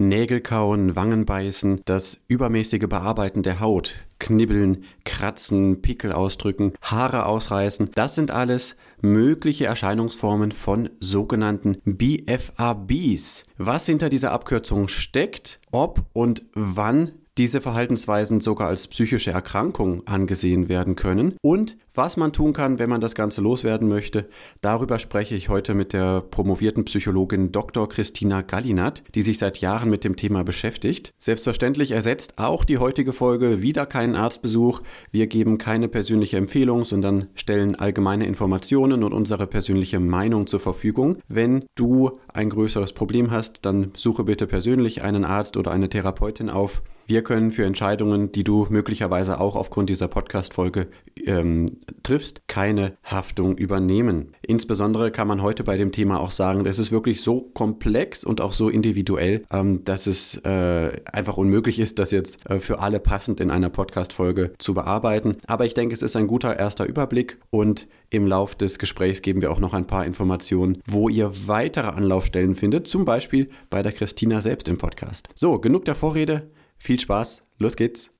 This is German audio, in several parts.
Nägel kauen, Wangen beißen, das übermäßige Bearbeiten der Haut, Knibbeln, Kratzen, Pickel ausdrücken, Haare ausreißen, das sind alles mögliche Erscheinungsformen von sogenannten BFABs. Was hinter dieser Abkürzung steckt, ob und wann diese Verhaltensweisen sogar als psychische Erkrankung angesehen werden können und was man tun kann, wenn man das Ganze loswerden möchte. Darüber spreche ich heute mit der promovierten Psychologin Dr. Christina Gallinat, die sich seit Jahren mit dem Thema beschäftigt. Selbstverständlich ersetzt auch die heutige Folge wieder keinen Arztbesuch. Wir geben keine persönliche Empfehlung, sondern stellen allgemeine Informationen und unsere persönliche Meinung zur Verfügung. Wenn du ein größeres Problem hast, dann suche bitte persönlich einen Arzt oder eine Therapeutin auf. Wir können für Entscheidungen, die du möglicherweise auch aufgrund dieser Podcast-Folge ähm, triffst, keine Haftung übernehmen. Insbesondere kann man heute bei dem Thema auch sagen, das ist wirklich so komplex und auch so individuell, ähm, dass es äh, einfach unmöglich ist, das jetzt äh, für alle passend in einer Podcast-Folge zu bearbeiten. Aber ich denke, es ist ein guter erster Überblick und im Lauf des Gesprächs geben wir auch noch ein paar Informationen, wo ihr weitere Anlaufstellen findet, zum Beispiel bei der Christina selbst im Podcast. So, genug der Vorrede. Viel Spaß, los geht's.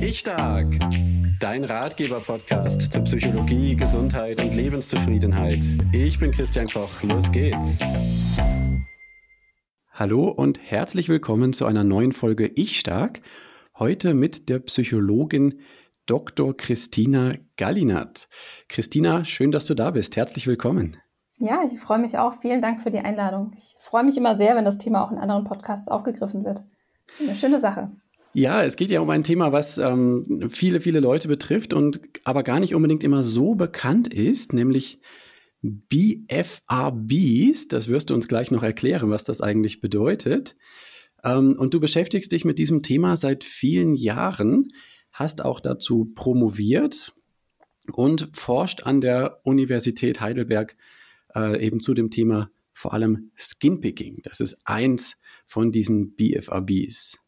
Ich Stark, dein Ratgeber-Podcast zu Psychologie, Gesundheit und Lebenszufriedenheit. Ich bin Christian Koch, los geht's. Hallo und herzlich willkommen zu einer neuen Folge Ich Stark. Heute mit der Psychologin Dr. Christina Gallinat. Christina, schön, dass du da bist. Herzlich willkommen. Ja, ich freue mich auch. Vielen Dank für die Einladung. Ich freue mich immer sehr, wenn das Thema auch in anderen Podcasts aufgegriffen wird. Eine schöne Sache. Ja, es geht ja um ein Thema, was ähm, viele, viele Leute betrifft und aber gar nicht unbedingt immer so bekannt ist, nämlich BFRBs. Das wirst du uns gleich noch erklären, was das eigentlich bedeutet. Ähm, und du beschäftigst dich mit diesem Thema seit vielen Jahren, hast auch dazu promoviert und forscht an der Universität Heidelberg äh, eben zu dem Thema vor allem Skinpicking. Das ist eins von diesen BFRBs.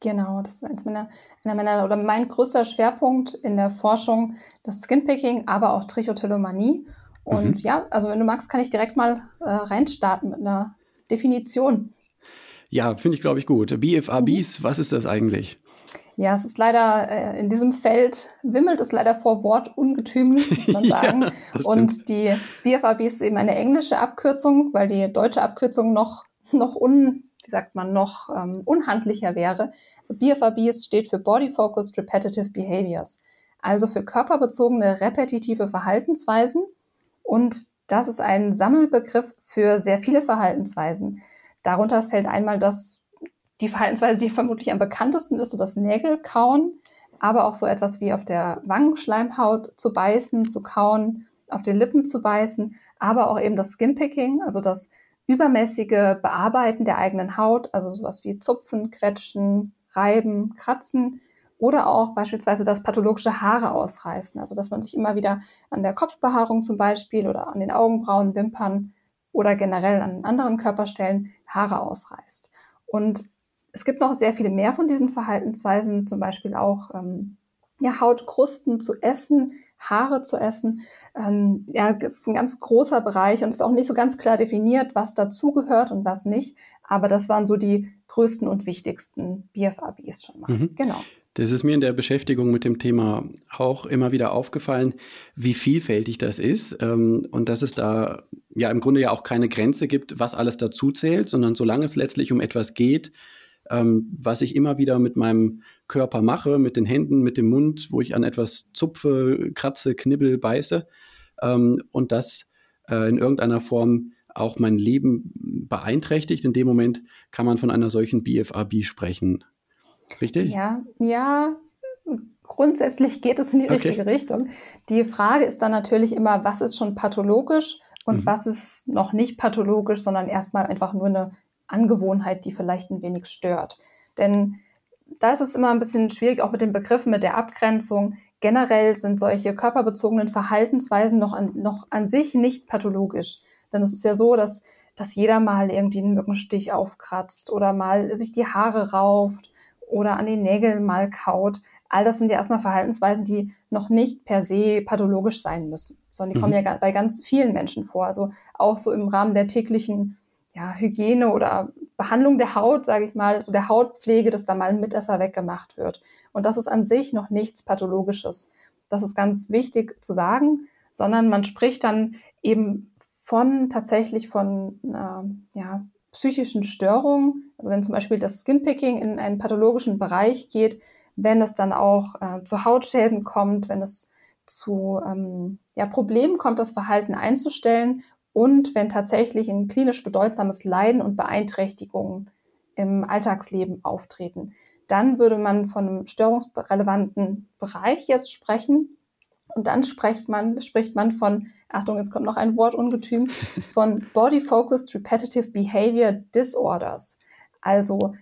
Genau, das ist eins meiner, einer meiner oder mein größter Schwerpunkt in der Forschung, das Skinpicking, aber auch Trichotillomanie. Und mhm. ja, also wenn du magst, kann ich direkt mal äh, reinstarten mit einer Definition. Ja, finde ich, glaube ich, gut. BFRBs, mhm. was ist das eigentlich? Ja, es ist leider äh, in diesem Feld wimmelt es leider vor Wortungetüm, muss man sagen. ja, und die BFRB ist eben eine englische Abkürzung, weil die deutsche Abkürzung noch, noch un, wie sagt man, noch ähm, unhandlicher wäre. Also BFRBs steht für Body Focused Repetitive Behaviors, also für körperbezogene repetitive Verhaltensweisen. Und das ist ein Sammelbegriff für sehr viele Verhaltensweisen. Darunter fällt einmal das, die Verhaltensweise, die vermutlich am bekanntesten ist, so das Nägelkauen, aber auch so etwas wie auf der Wangenschleimhaut zu beißen, zu kauen, auf den Lippen zu beißen, aber auch eben das Skinpicking, also das übermäßige Bearbeiten der eigenen Haut, also sowas wie Zupfen, Quetschen, Reiben, Kratzen oder auch beispielsweise das pathologische Haare ausreißen, also dass man sich immer wieder an der Kopfbehaarung zum Beispiel oder an den Augenbrauen, Wimpern oder generell an anderen Körperstellen Haare ausreißt. Und es gibt noch sehr viele mehr von diesen Verhaltensweisen, zum Beispiel auch ähm, ja, Hautkrusten zu essen, Haare zu essen. Ähm, ja, das ist ein ganz großer Bereich und ist auch nicht so ganz klar definiert, was dazugehört und was nicht. Aber das waren so die größten und wichtigsten BFABs schon mal. Mhm. Genau. Das ist mir in der Beschäftigung mit dem Thema auch immer wieder aufgefallen, wie vielfältig das ist ähm, und dass es da ja im Grunde ja auch keine Grenze gibt, was alles dazu zählt, sondern solange es letztlich um etwas geht, ähm, was ich immer wieder mit meinem Körper mache, mit den Händen, mit dem Mund, wo ich an etwas zupfe, kratze, knibbel, beiße ähm, und das äh, in irgendeiner Form auch mein Leben beeinträchtigt. In dem Moment kann man von einer solchen BFRB sprechen. Richtig? Ja, ja. Grundsätzlich geht es in die okay. richtige Richtung. Die Frage ist dann natürlich immer, was ist schon pathologisch und mhm. was ist noch nicht pathologisch, sondern erstmal einfach nur eine Angewohnheit, die vielleicht ein wenig stört. Denn da ist es immer ein bisschen schwierig, auch mit den Begriffen, mit der Abgrenzung. Generell sind solche körperbezogenen Verhaltensweisen noch an, noch an sich nicht pathologisch. Denn es ist ja so, dass, dass jeder mal irgendwie einen Mückenstich aufkratzt oder mal sich die Haare rauft oder an den Nägeln mal kaut. All das sind ja erstmal Verhaltensweisen, die noch nicht per se pathologisch sein müssen, sondern die mhm. kommen ja bei ganz vielen Menschen vor. Also auch so im Rahmen der täglichen ja, Hygiene oder Behandlung der Haut, sage ich mal, der Hautpflege, dass da mal ein Mitesser weggemacht wird. Und das ist an sich noch nichts Pathologisches. Das ist ganz wichtig zu sagen, sondern man spricht dann eben von tatsächlich von äh, ja, psychischen Störungen. Also wenn zum Beispiel das Skinpicking in einen pathologischen Bereich geht, wenn es dann auch äh, zu Hautschäden kommt, wenn es zu ähm, ja, Problemen kommt, das Verhalten einzustellen und wenn tatsächlich ein klinisch bedeutsames Leiden und Beeinträchtigungen im Alltagsleben auftreten. Dann würde man von einem störungsrelevanten Bereich jetzt sprechen. Und dann spricht man, spricht man von, Achtung, jetzt kommt noch ein Wort ungetüm, von Body-Focused Repetitive Behavior Disorders. Also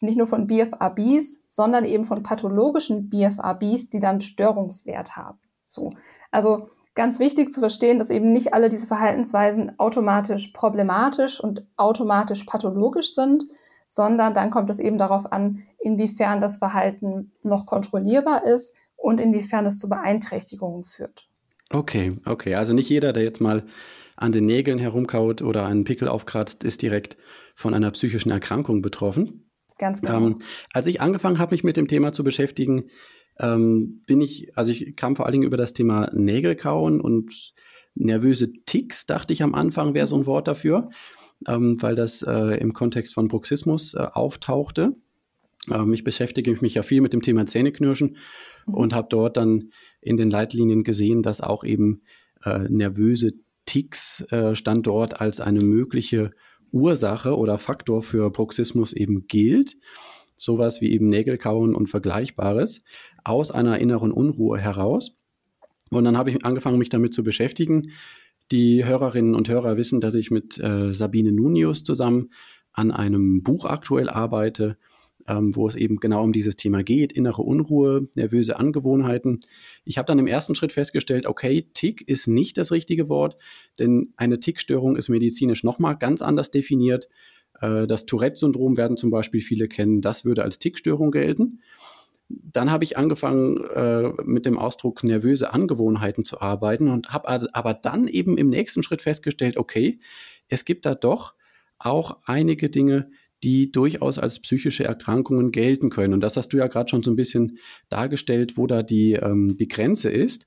nicht nur von BFRBs, sondern eben von pathologischen BFRBs, die dann Störungswert haben. So. Also ganz wichtig zu verstehen, dass eben nicht alle diese Verhaltensweisen automatisch problematisch und automatisch pathologisch sind, sondern dann kommt es eben darauf an, inwiefern das Verhalten noch kontrollierbar ist und inwiefern es zu Beeinträchtigungen führt. Okay, okay. Also nicht jeder, der jetzt mal an den Nägeln herumkaut oder einen Pickel aufkratzt, ist direkt von einer psychischen Erkrankung betroffen. Ganz genau. Ähm, als ich angefangen habe, mich mit dem Thema zu beschäftigen, ähm, bin ich, also ich kam vor allen Dingen über das Thema Nägelkauen und nervöse Ticks, dachte ich am Anfang, wäre so ein mhm. Wort dafür, ähm, weil das äh, im Kontext von Bruxismus äh, auftauchte. Ähm, ich beschäftige mich ja viel mit dem Thema Zähneknirschen mhm. und habe dort dann in den Leitlinien gesehen, dass auch eben äh, nervöse Ticks äh, stand dort als eine mögliche Ursache oder Faktor für Bruxismus eben gilt sowas wie eben Nägelkauen und Vergleichbares aus einer inneren Unruhe heraus. Und dann habe ich angefangen, mich damit zu beschäftigen. Die Hörerinnen und Hörer wissen, dass ich mit äh, Sabine Nunius zusammen an einem Buch aktuell arbeite, ähm, wo es eben genau um dieses Thema geht, innere Unruhe, nervöse Angewohnheiten. Ich habe dann im ersten Schritt festgestellt, okay, Tick ist nicht das richtige Wort, denn eine Tickstörung ist medizinisch nochmal ganz anders definiert. Äh, das Tourette-Syndrom werden zum Beispiel viele kennen, das würde als Tickstörung gelten. Dann habe ich angefangen, äh, mit dem Ausdruck nervöse Angewohnheiten zu arbeiten und habe aber dann eben im nächsten Schritt festgestellt, okay, es gibt da doch auch einige Dinge, die durchaus als psychische Erkrankungen gelten können. Und das hast du ja gerade schon so ein bisschen dargestellt, wo da die, ähm, die Grenze ist.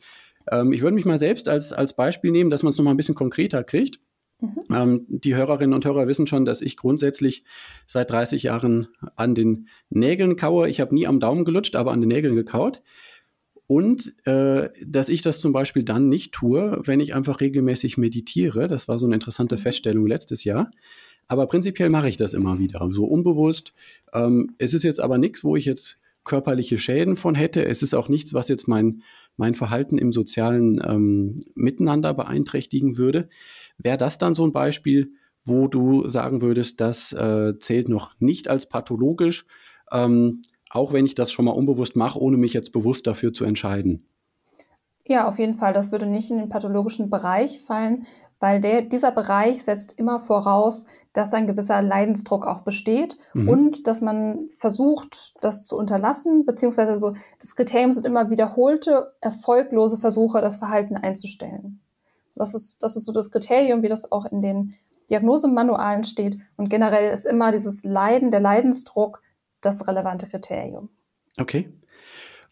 Ähm, ich würde mich mal selbst als, als Beispiel nehmen, dass man es nochmal ein bisschen konkreter kriegt. Mhm. Ähm, die Hörerinnen und Hörer wissen schon, dass ich grundsätzlich seit 30 Jahren an den Nägeln kaue. Ich habe nie am Daumen gelutscht, aber an den Nägeln gekaut. Und äh, dass ich das zum Beispiel dann nicht tue, wenn ich einfach regelmäßig meditiere. Das war so eine interessante mhm. Feststellung letztes Jahr. Aber prinzipiell mache ich das immer wieder, so unbewusst. Ähm, es ist jetzt aber nichts, wo ich jetzt körperliche Schäden von hätte. Es ist auch nichts, was jetzt mein, mein Verhalten im sozialen ähm, Miteinander beeinträchtigen würde. Wäre das dann so ein Beispiel, wo du sagen würdest, das äh, zählt noch nicht als pathologisch, ähm, auch wenn ich das schon mal unbewusst mache, ohne mich jetzt bewusst dafür zu entscheiden? Ja, auf jeden Fall. Das würde nicht in den pathologischen Bereich fallen, weil der, dieser Bereich setzt immer voraus, dass ein gewisser Leidensdruck auch besteht mhm. und dass man versucht, das zu unterlassen, beziehungsweise so, das Kriterium sind immer wiederholte, erfolglose Versuche, das Verhalten einzustellen. Das ist, das ist so das Kriterium, wie das auch in den Diagnosemanualen steht. Und generell ist immer dieses Leiden, der Leidensdruck das relevante Kriterium. Okay.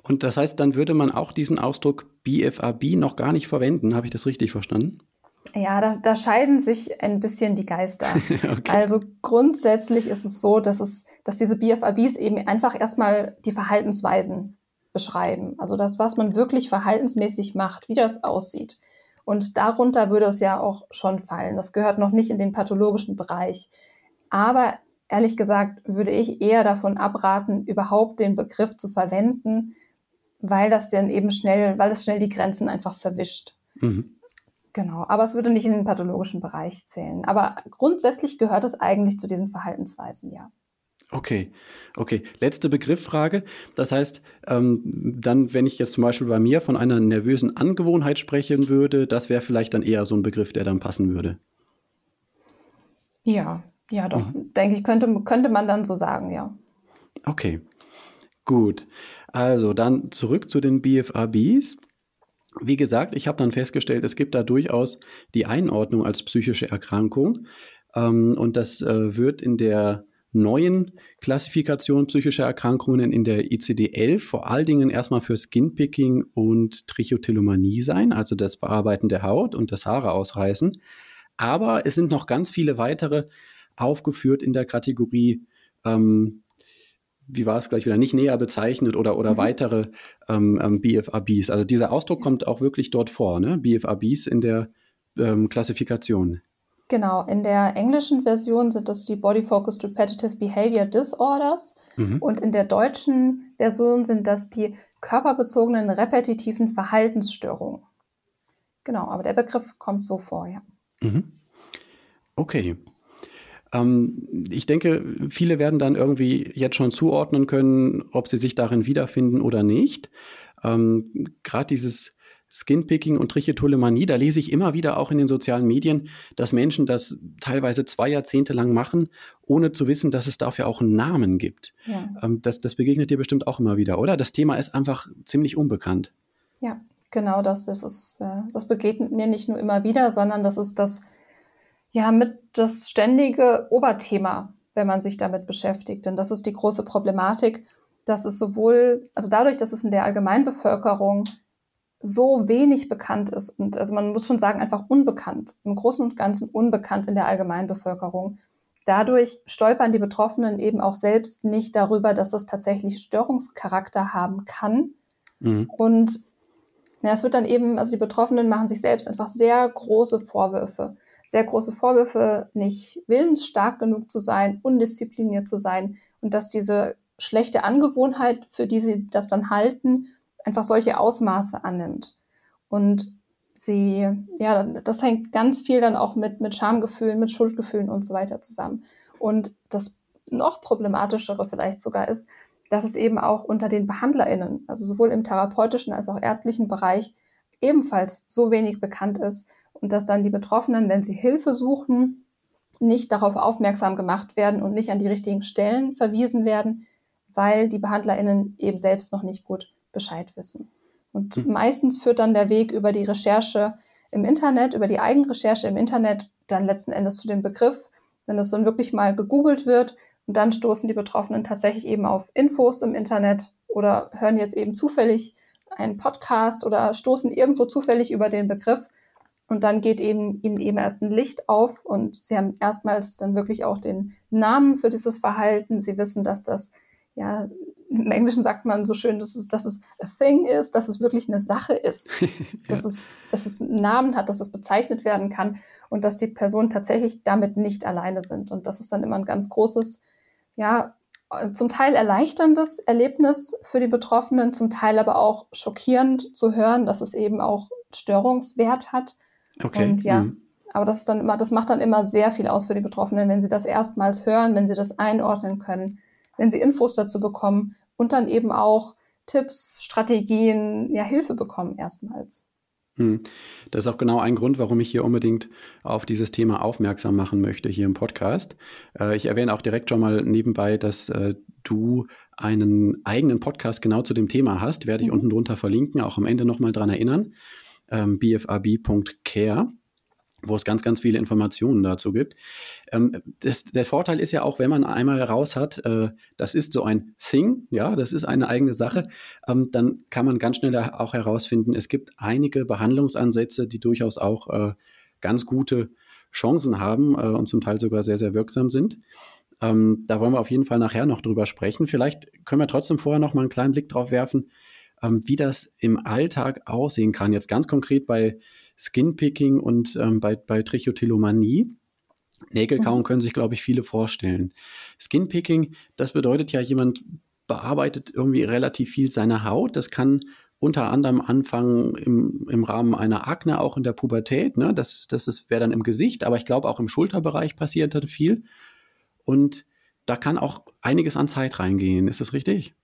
Und das heißt, dann würde man auch diesen Ausdruck BFAB noch gar nicht verwenden. Habe ich das richtig verstanden? Ja, da, da scheiden sich ein bisschen die Geister. okay. Also grundsätzlich ist es so, dass es, dass diese BFABs eben einfach erstmal die Verhaltensweisen beschreiben. Also das, was man wirklich verhaltensmäßig macht, wie das aussieht. Und darunter würde es ja auch schon fallen. Das gehört noch nicht in den pathologischen Bereich. Aber ehrlich gesagt würde ich eher davon abraten, überhaupt den Begriff zu verwenden, weil das dann eben schnell, weil es schnell die Grenzen einfach verwischt. Mhm. Genau, aber es würde nicht in den pathologischen Bereich zählen. Aber grundsätzlich gehört es eigentlich zu diesen Verhaltensweisen, ja. Okay, okay. Letzte Begriffsfrage. Das heißt, ähm, dann, wenn ich jetzt zum Beispiel bei mir von einer nervösen Angewohnheit sprechen würde, das wäre vielleicht dann eher so ein Begriff, der dann passen würde. Ja, ja, doch. Mhm. Denke ich, könnte, könnte man dann so sagen, ja. Okay, gut. Also dann zurück zu den BFRBs. Wie gesagt, ich habe dann festgestellt, es gibt da durchaus die Einordnung als psychische Erkrankung. Ähm, und das äh, wird in der neuen Klassifikation psychischer Erkrankungen in der ICD-11 vor allen Dingen erstmal für Skinpicking und Trichotillomanie sein, also das Bearbeiten der Haut und das Haare ausreißen. Aber es sind noch ganz viele weitere aufgeführt in der Kategorie, ähm, wie war es gleich wieder, nicht näher bezeichnet oder, oder mhm. weitere ähm, ähm, BFABs. Also dieser Ausdruck kommt auch wirklich dort vor, ne? BFABs in der ähm, Klassifikation. Genau, in der englischen Version sind das die Body Focused Repetitive Behavior Disorders mhm. und in der deutschen Version sind das die körperbezogenen repetitiven Verhaltensstörungen. Genau, aber der Begriff kommt so vor, ja. Mhm. Okay. Ähm, ich denke, viele werden dann irgendwie jetzt schon zuordnen können, ob sie sich darin wiederfinden oder nicht. Ähm, Gerade dieses Skinpicking und Trichotillomanie, da lese ich immer wieder auch in den sozialen Medien, dass Menschen das teilweise zwei Jahrzehnte lang machen, ohne zu wissen, dass es dafür auch einen Namen gibt. Ja. Ähm, das, das begegnet dir bestimmt auch immer wieder, oder? Das Thema ist einfach ziemlich unbekannt. Ja, genau das. Das, ist, äh, das begegnet mir nicht nur immer wieder, sondern das ist das ja mit das ständige Oberthema, wenn man sich damit beschäftigt. Denn das ist die große Problematik, dass es sowohl, also dadurch, dass es in der Allgemeinbevölkerung so wenig bekannt ist und also man muss schon sagen, einfach unbekannt, im Großen und Ganzen unbekannt in der Allgemeinbevölkerung. Dadurch stolpern die Betroffenen eben auch selbst nicht darüber, dass es tatsächlich Störungscharakter haben kann. Mhm. Und ja, es wird dann eben, also die Betroffenen machen sich selbst einfach sehr große Vorwürfe sehr große Vorwürfe, nicht willensstark genug zu sein, undiszipliniert zu sein und dass diese schlechte Angewohnheit, für die sie das dann halten, einfach solche Ausmaße annimmt. Und sie, ja, das hängt ganz viel dann auch mit, mit Schamgefühlen, mit Schuldgefühlen und so weiter zusammen. Und das noch problematischere vielleicht sogar ist, dass es eben auch unter den BehandlerInnen, also sowohl im therapeutischen als auch ärztlichen Bereich, ebenfalls so wenig bekannt ist und dass dann die Betroffenen, wenn sie Hilfe suchen, nicht darauf aufmerksam gemacht werden und nicht an die richtigen Stellen verwiesen werden, weil die BehandlerInnen eben selbst noch nicht gut Bescheid wissen. Und mhm. meistens führt dann der Weg über die Recherche im Internet, über die Eigenrecherche im Internet dann letzten Endes zu dem Begriff, wenn es dann wirklich mal gegoogelt wird und dann stoßen die Betroffenen tatsächlich eben auf Infos im Internet oder hören jetzt eben zufällig einen Podcast oder stoßen irgendwo zufällig über den Begriff und dann geht eben ihnen eben erst ein Licht auf und sie haben erstmals dann wirklich auch den Namen für dieses Verhalten. Sie wissen, dass das, ja, im Englischen sagt man so schön, dass es, dass es a thing ist, dass es wirklich eine Sache ist, ja. dass, es, dass es einen Namen hat, dass es bezeichnet werden kann und dass die Personen tatsächlich damit nicht alleine sind. Und das ist dann immer ein ganz großes, ja, zum Teil erleichterndes Erlebnis für die Betroffenen, zum Teil aber auch schockierend zu hören, dass es eben auch Störungswert hat Okay. Und ja, mhm. aber das ist dann immer, das macht dann immer sehr viel aus für die Betroffenen, wenn sie das erstmals hören, wenn sie das einordnen können, wenn sie Infos dazu bekommen und dann eben auch Tipps, Strategien, ja, Hilfe bekommen erstmals. Mhm. Das ist auch genau ein Grund, warum ich hier unbedingt auf dieses Thema aufmerksam machen möchte hier im Podcast. Äh, ich erwähne auch direkt schon mal nebenbei, dass äh, du einen eigenen Podcast genau zu dem Thema hast. Werde ich mhm. unten drunter verlinken, auch am Ende nochmal dran erinnern ähm, bfab.care wo es ganz, ganz viele Informationen dazu gibt. Ähm, das, der Vorteil ist ja auch, wenn man einmal raus hat, äh, das ist so ein Thing, ja, das ist eine eigene Sache, ähm, dann kann man ganz schnell auch herausfinden, es gibt einige Behandlungsansätze, die durchaus auch äh, ganz gute Chancen haben äh, und zum Teil sogar sehr, sehr wirksam sind. Ähm, da wollen wir auf jeden Fall nachher noch drüber sprechen. Vielleicht können wir trotzdem vorher noch mal einen kleinen Blick drauf werfen, ähm, wie das im Alltag aussehen kann. Jetzt ganz konkret bei Skinpicking und ähm, bei, bei Trichotillomanie. Nägelkauen mhm. können sich, glaube ich, viele vorstellen. Skinpicking, das bedeutet ja, jemand bearbeitet irgendwie relativ viel seine Haut. Das kann unter anderem anfangen im, im Rahmen einer Akne, auch in der Pubertät. Ne? Das, das wäre dann im Gesicht, aber ich glaube auch im Schulterbereich passiert viel. Und da kann auch einiges an Zeit reingehen. Ist das richtig?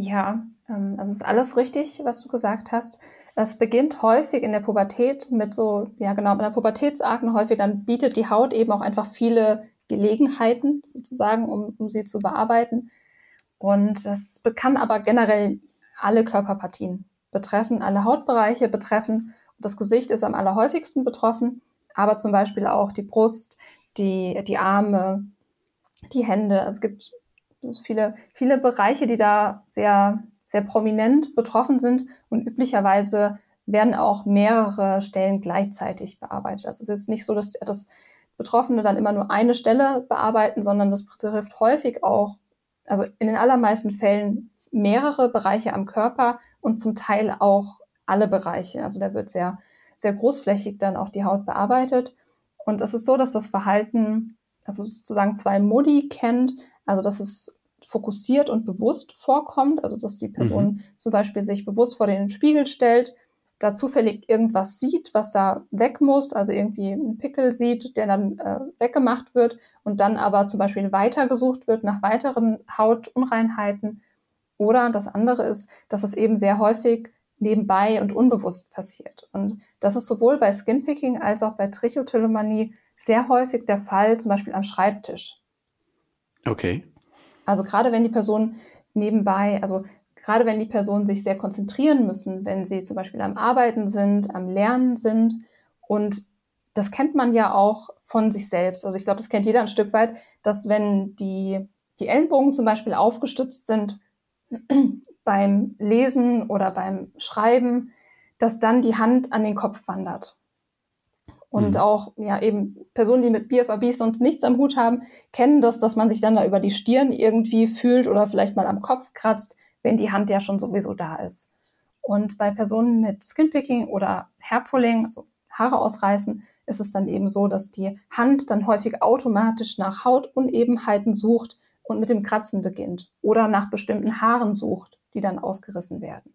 Ja, ähm, also ist alles richtig, was du gesagt hast. Es beginnt häufig in der Pubertät mit so, ja genau, mit der Pubertätsakne häufig, dann bietet die Haut eben auch einfach viele Gelegenheiten sozusagen, um, um sie zu bearbeiten. Und das kann aber generell alle Körperpartien betreffen, alle Hautbereiche betreffen. Und das Gesicht ist am allerhäufigsten betroffen, aber zum Beispiel auch die Brust, die, die Arme, die Hände. Es gibt viele, viele Bereiche, die da sehr, sehr prominent betroffen sind und üblicherweise werden auch mehrere Stellen gleichzeitig bearbeitet. Also es ist nicht so, dass das Betroffene dann immer nur eine Stelle bearbeiten, sondern das betrifft häufig auch, also in den allermeisten Fällen mehrere Bereiche am Körper und zum Teil auch alle Bereiche. Also da wird sehr, sehr großflächig dann auch die Haut bearbeitet. Und es ist so, dass das Verhalten, also sozusagen zwei Modi kennt, also dass es fokussiert und bewusst vorkommt, also dass die Person mhm. zum Beispiel sich bewusst vor den Spiegel stellt, da zufällig irgendwas sieht, was da weg muss, also irgendwie einen Pickel sieht, der dann äh, weggemacht wird und dann aber zum Beispiel weitergesucht wird nach weiteren Hautunreinheiten. Oder das andere ist, dass es eben sehr häufig nebenbei und unbewusst passiert. Und das ist sowohl bei Skinpicking als auch bei Trichotillomanie sehr häufig der Fall, zum Beispiel am Schreibtisch. Okay. Also gerade wenn die Person nebenbei, also gerade wenn die Personen sich sehr konzentrieren müssen, wenn sie zum Beispiel am Arbeiten sind, am Lernen sind und das kennt man ja auch von sich selbst. Also ich glaube, das kennt jeder ein Stück weit, dass wenn die, die Ellenbogen zum Beispiel aufgestützt sind beim Lesen oder beim Schreiben, dass dann die Hand an den Kopf wandert. Und mhm. auch, ja, eben Personen, die mit BFABs sonst nichts am Hut haben, kennen das, dass man sich dann da über die Stirn irgendwie fühlt oder vielleicht mal am Kopf kratzt, wenn die Hand ja schon sowieso da ist. Und bei Personen mit Skinpicking oder Hairpulling, also Haare ausreißen, ist es dann eben so, dass die Hand dann häufig automatisch nach Hautunebenheiten sucht und mit dem Kratzen beginnt oder nach bestimmten Haaren sucht, die dann ausgerissen werden.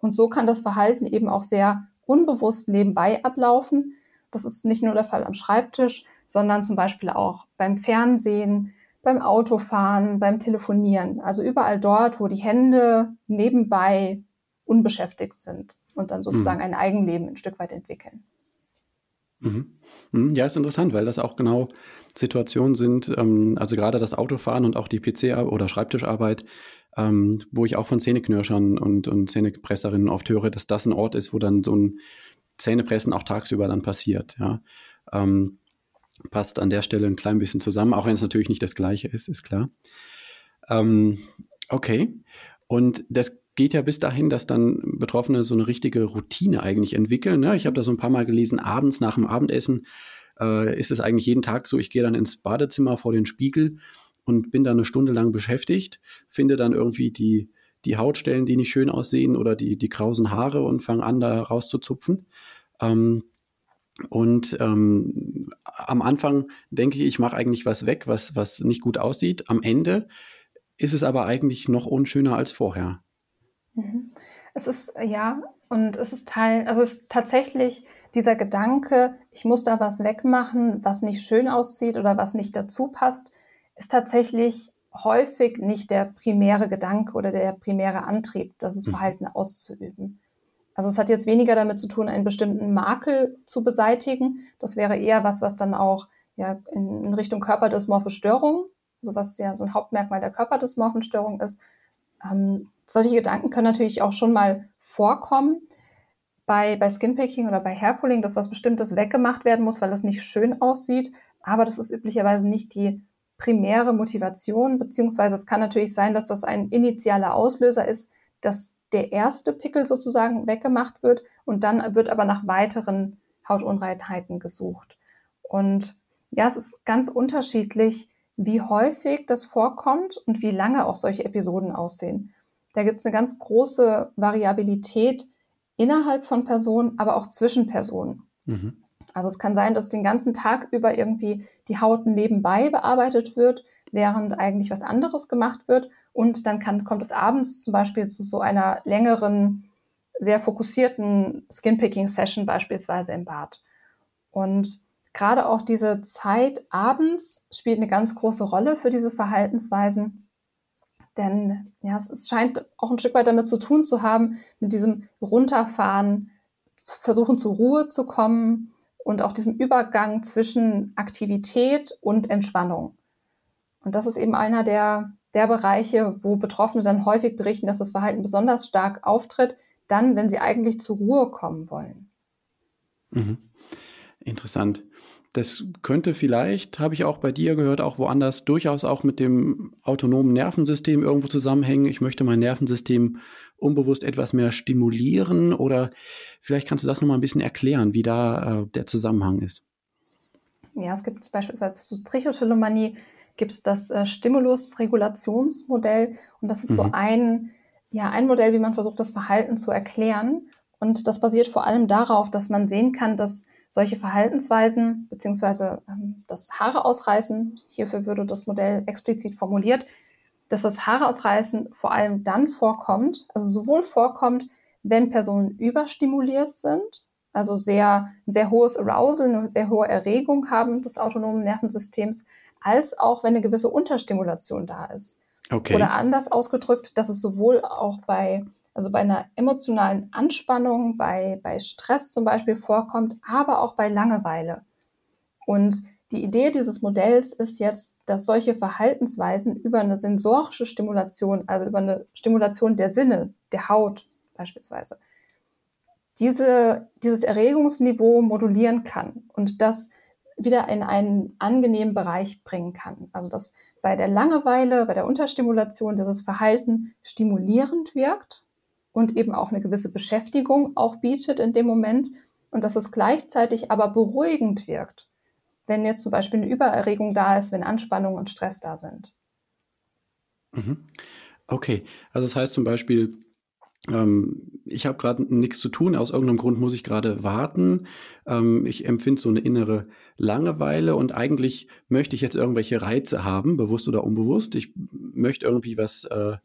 Und so kann das Verhalten eben auch sehr unbewusst nebenbei ablaufen. Das ist nicht nur der Fall am Schreibtisch, sondern zum Beispiel auch beim Fernsehen, beim Autofahren, beim Telefonieren. Also überall dort, wo die Hände nebenbei unbeschäftigt sind und dann sozusagen mhm. ein Eigenleben ein Stück weit entwickeln. Mhm. mhm. Ja, ist interessant, weil das auch genau Situationen sind, ähm, also gerade das Autofahren und auch die PC- oder Schreibtischarbeit, ähm, wo ich auch von Zähneknirschern und, und Zähnepresserinnen oft höre, dass das ein Ort ist, wo dann so ein Zähnepressen auch tagsüber dann passiert. Ja. Ähm, passt an der Stelle ein klein bisschen zusammen, auch wenn es natürlich nicht das gleiche ist, ist klar. Ähm, okay. Und das geht ja bis dahin, dass dann Betroffene so eine richtige Routine eigentlich entwickeln. Ne? Ich habe da so ein paar Mal gelesen, abends nach dem Abendessen äh, ist es eigentlich jeden Tag so, ich gehe dann ins Badezimmer vor den Spiegel und bin da eine Stunde lang beschäftigt, finde dann irgendwie die, die Hautstellen, die nicht schön aussehen oder die, die krausen Haare und fange an, da rauszuzupfen. Ähm, und ähm, am Anfang denke ich, ich mache eigentlich was weg, was, was nicht gut aussieht. Am Ende ist es aber eigentlich noch unschöner als vorher. Mhm. Es ist, ja, und es ist Teil, also es ist tatsächlich dieser Gedanke, ich muss da was wegmachen, was nicht schön aussieht oder was nicht dazu passt, ist tatsächlich häufig nicht der primäre Gedanke oder der primäre Antrieb, das mhm. Verhalten auszuüben. Also es hat jetzt weniger damit zu tun, einen bestimmten Makel zu beseitigen. Das wäre eher was, was dann auch ja, in, in Richtung körperdysmorphe Störung, also was ja so ein Hauptmerkmal der körperdysmorphen Störung ist. Ähm, solche Gedanken können natürlich auch schon mal vorkommen. Bei, bei Skinpicking oder bei Hairpulling, dass was Bestimmtes weggemacht werden muss, weil das nicht schön aussieht. Aber das ist üblicherweise nicht die primäre Motivation, beziehungsweise es kann natürlich sein, dass das ein initialer Auslöser ist, dass der erste Pickel sozusagen weggemacht wird und dann wird aber nach weiteren Hautunreinheiten gesucht. Und ja, es ist ganz unterschiedlich, wie häufig das vorkommt und wie lange auch solche Episoden aussehen. Da gibt es eine ganz große Variabilität innerhalb von Personen, aber auch zwischen Personen. Mhm. Also es kann sein, dass den ganzen Tag über irgendwie die Haut nebenbei bearbeitet wird, während eigentlich was anderes gemacht wird. Und dann kann, kommt es abends zum Beispiel zu so einer längeren, sehr fokussierten Skinpicking-Session beispielsweise im Bad. Und gerade auch diese Zeit abends spielt eine ganz große Rolle für diese Verhaltensweisen. Denn ja, es, es scheint auch ein Stück weit damit zu tun zu haben, mit diesem Runterfahren, versuchen zur Ruhe zu kommen und auch diesem Übergang zwischen Aktivität und Entspannung. Und das ist eben einer der, der Bereiche, wo Betroffene dann häufig berichten, dass das Verhalten besonders stark auftritt, dann, wenn sie eigentlich zur Ruhe kommen wollen. Mhm. Interessant. das könnte vielleicht, habe ich auch bei dir gehört, auch woanders durchaus auch mit dem autonomen Nervensystem irgendwo zusammenhängen. Ich möchte mein Nervensystem unbewusst etwas mehr stimulieren oder vielleicht kannst du das nochmal ein bisschen erklären, wie da äh, der Zusammenhang ist. Ja, es gibt beispielsweise zu Trichotillomanie gibt es das äh, Stimulus-Regulationsmodell und das ist mhm. so ein, ja, ein Modell, wie man versucht, das Verhalten zu erklären. Und das basiert vor allem darauf, dass man sehen kann, dass solche Verhaltensweisen beziehungsweise ähm, das Haare ausreißen, hierfür würde das Modell explizit formuliert, dass das Haare ausreißen vor allem dann vorkommt, also sowohl vorkommt, wenn Personen überstimuliert sind, also sehr, ein sehr hohes Arousal, eine sehr hohe Erregung haben des autonomen Nervensystems, als auch wenn eine gewisse Unterstimulation da ist. Okay. Oder anders ausgedrückt, dass es sowohl auch bei also bei einer emotionalen Anspannung, bei, bei Stress zum Beispiel vorkommt, aber auch bei Langeweile. Und die Idee dieses Modells ist jetzt, dass solche Verhaltensweisen über eine sensorische Stimulation, also über eine Stimulation der Sinne, der Haut beispielsweise, diese, dieses Erregungsniveau modulieren kann und das wieder in einen angenehmen Bereich bringen kann. Also dass bei der Langeweile, bei der Unterstimulation dieses Verhalten stimulierend wirkt und eben auch eine gewisse Beschäftigung auch bietet in dem Moment und dass es gleichzeitig aber beruhigend wirkt, wenn jetzt zum Beispiel eine Übererregung da ist, wenn Anspannung und Stress da sind. Mhm. Okay, also das heißt zum Beispiel, ähm, ich habe gerade nichts zu tun, aus irgendeinem Grund muss ich gerade warten. Ähm, ich empfinde so eine innere Langeweile und eigentlich möchte ich jetzt irgendwelche Reize haben, bewusst oder unbewusst. Ich möchte irgendwie was äh,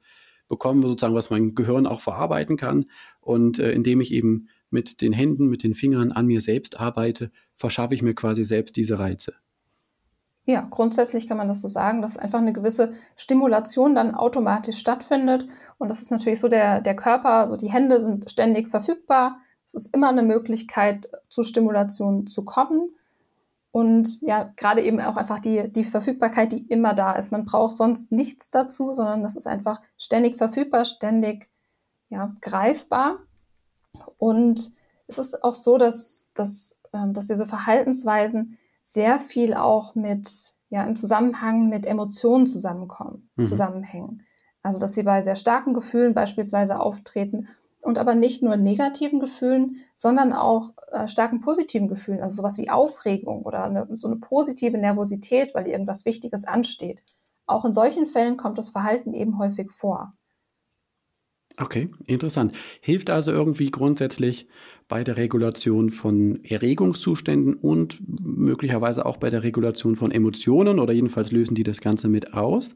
bekommen, sozusagen, was mein Gehirn auch verarbeiten kann. Und äh, indem ich eben mit den Händen, mit den Fingern an mir selbst arbeite, verschaffe ich mir quasi selbst diese Reize. Ja, grundsätzlich kann man das so sagen, dass einfach eine gewisse Stimulation dann automatisch stattfindet. Und das ist natürlich so, der, der Körper, so die Hände sind ständig verfügbar. Es ist immer eine Möglichkeit, zu Stimulation zu kommen. Und ja, gerade eben auch einfach die, die Verfügbarkeit, die immer da ist. Man braucht sonst nichts dazu, sondern das ist einfach ständig verfügbar, ständig ja, greifbar. Und es ist auch so, dass, dass, ähm, dass diese Verhaltensweisen sehr viel auch mit, ja, im Zusammenhang mit Emotionen zusammenkommen, mhm. zusammenhängen. Also, dass sie bei sehr starken Gefühlen beispielsweise auftreten und aber nicht nur negativen Gefühlen, sondern auch äh, starken positiven Gefühlen, also sowas wie Aufregung oder eine, so eine positive Nervosität, weil irgendwas Wichtiges ansteht. Auch in solchen Fällen kommt das Verhalten eben häufig vor. Okay, interessant. Hilft also irgendwie grundsätzlich bei der Regulation von Erregungszuständen und möglicherweise auch bei der Regulation von Emotionen oder jedenfalls lösen die das Ganze mit aus.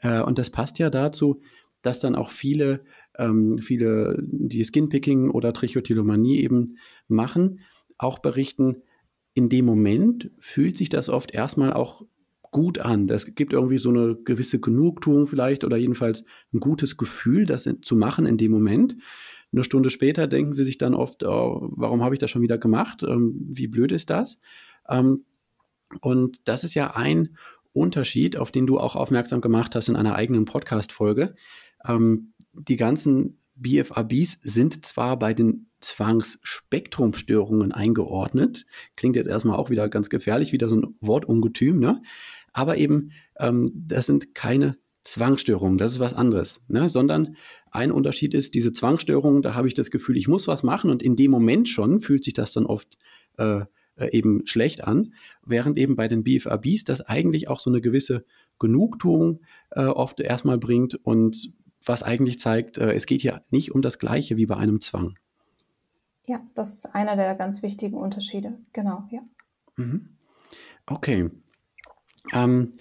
Äh, und das passt ja dazu, dass dann auch viele ähm, viele, die Skinpicking oder Trichotillomanie eben machen, auch berichten, in dem Moment fühlt sich das oft erstmal auch gut an. Das gibt irgendwie so eine gewisse Genugtuung vielleicht oder jedenfalls ein gutes Gefühl, das zu machen in dem Moment. Eine Stunde später denken sie sich dann oft, oh, warum habe ich das schon wieder gemacht? Ähm, wie blöd ist das? Ähm, und das ist ja ein Unterschied, auf den du auch aufmerksam gemacht hast in einer eigenen Podcast-Folge. Ähm, die ganzen BFABs sind zwar bei den Zwangsspektrumstörungen eingeordnet, klingt jetzt erstmal auch wieder ganz gefährlich, wieder so ein Wortungetüm, ne? aber eben ähm, das sind keine Zwangsstörungen, das ist was anderes, ne? sondern ein Unterschied ist, diese Zwangsstörungen, da habe ich das Gefühl, ich muss was machen und in dem Moment schon fühlt sich das dann oft äh, äh eben schlecht an, während eben bei den BFABs das eigentlich auch so eine gewisse Genugtuung äh, oft erstmal bringt und was eigentlich zeigt, äh, es geht hier nicht um das Gleiche wie bei einem Zwang. Ja, das ist einer der ganz wichtigen Unterschiede. Genau, ja. Mhm. Okay. Ähm,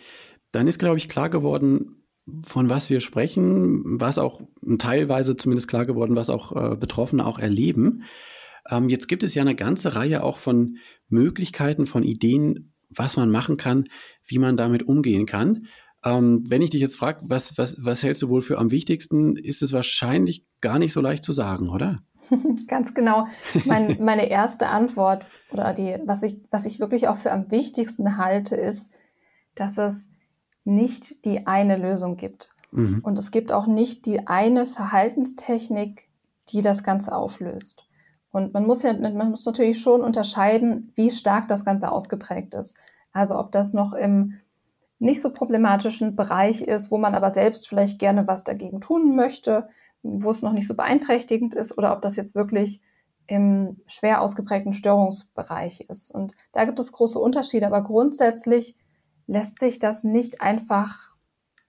dann ist, glaube ich, klar geworden, von was wir sprechen, was auch teilweise zumindest klar geworden, was auch äh, Betroffene auch erleben. Ähm, jetzt gibt es ja eine ganze Reihe auch von Möglichkeiten, von Ideen, was man machen kann, wie man damit umgehen kann. Ähm, wenn ich dich jetzt frage, was, was, was hältst du wohl für am wichtigsten, ist es wahrscheinlich gar nicht so leicht zu sagen, oder? Ganz genau. Mein, meine erste Antwort oder die, was ich, was ich wirklich auch für am wichtigsten halte, ist, dass es nicht die eine Lösung gibt. Mhm. Und es gibt auch nicht die eine Verhaltenstechnik, die das Ganze auflöst. Und man muss ja, man muss natürlich schon unterscheiden, wie stark das Ganze ausgeprägt ist. Also ob das noch im nicht so problematischen Bereich ist, wo man aber selbst vielleicht gerne was dagegen tun möchte, wo es noch nicht so beeinträchtigend ist, oder ob das jetzt wirklich im schwer ausgeprägten Störungsbereich ist. Und da gibt es große Unterschiede, aber grundsätzlich lässt sich das nicht einfach,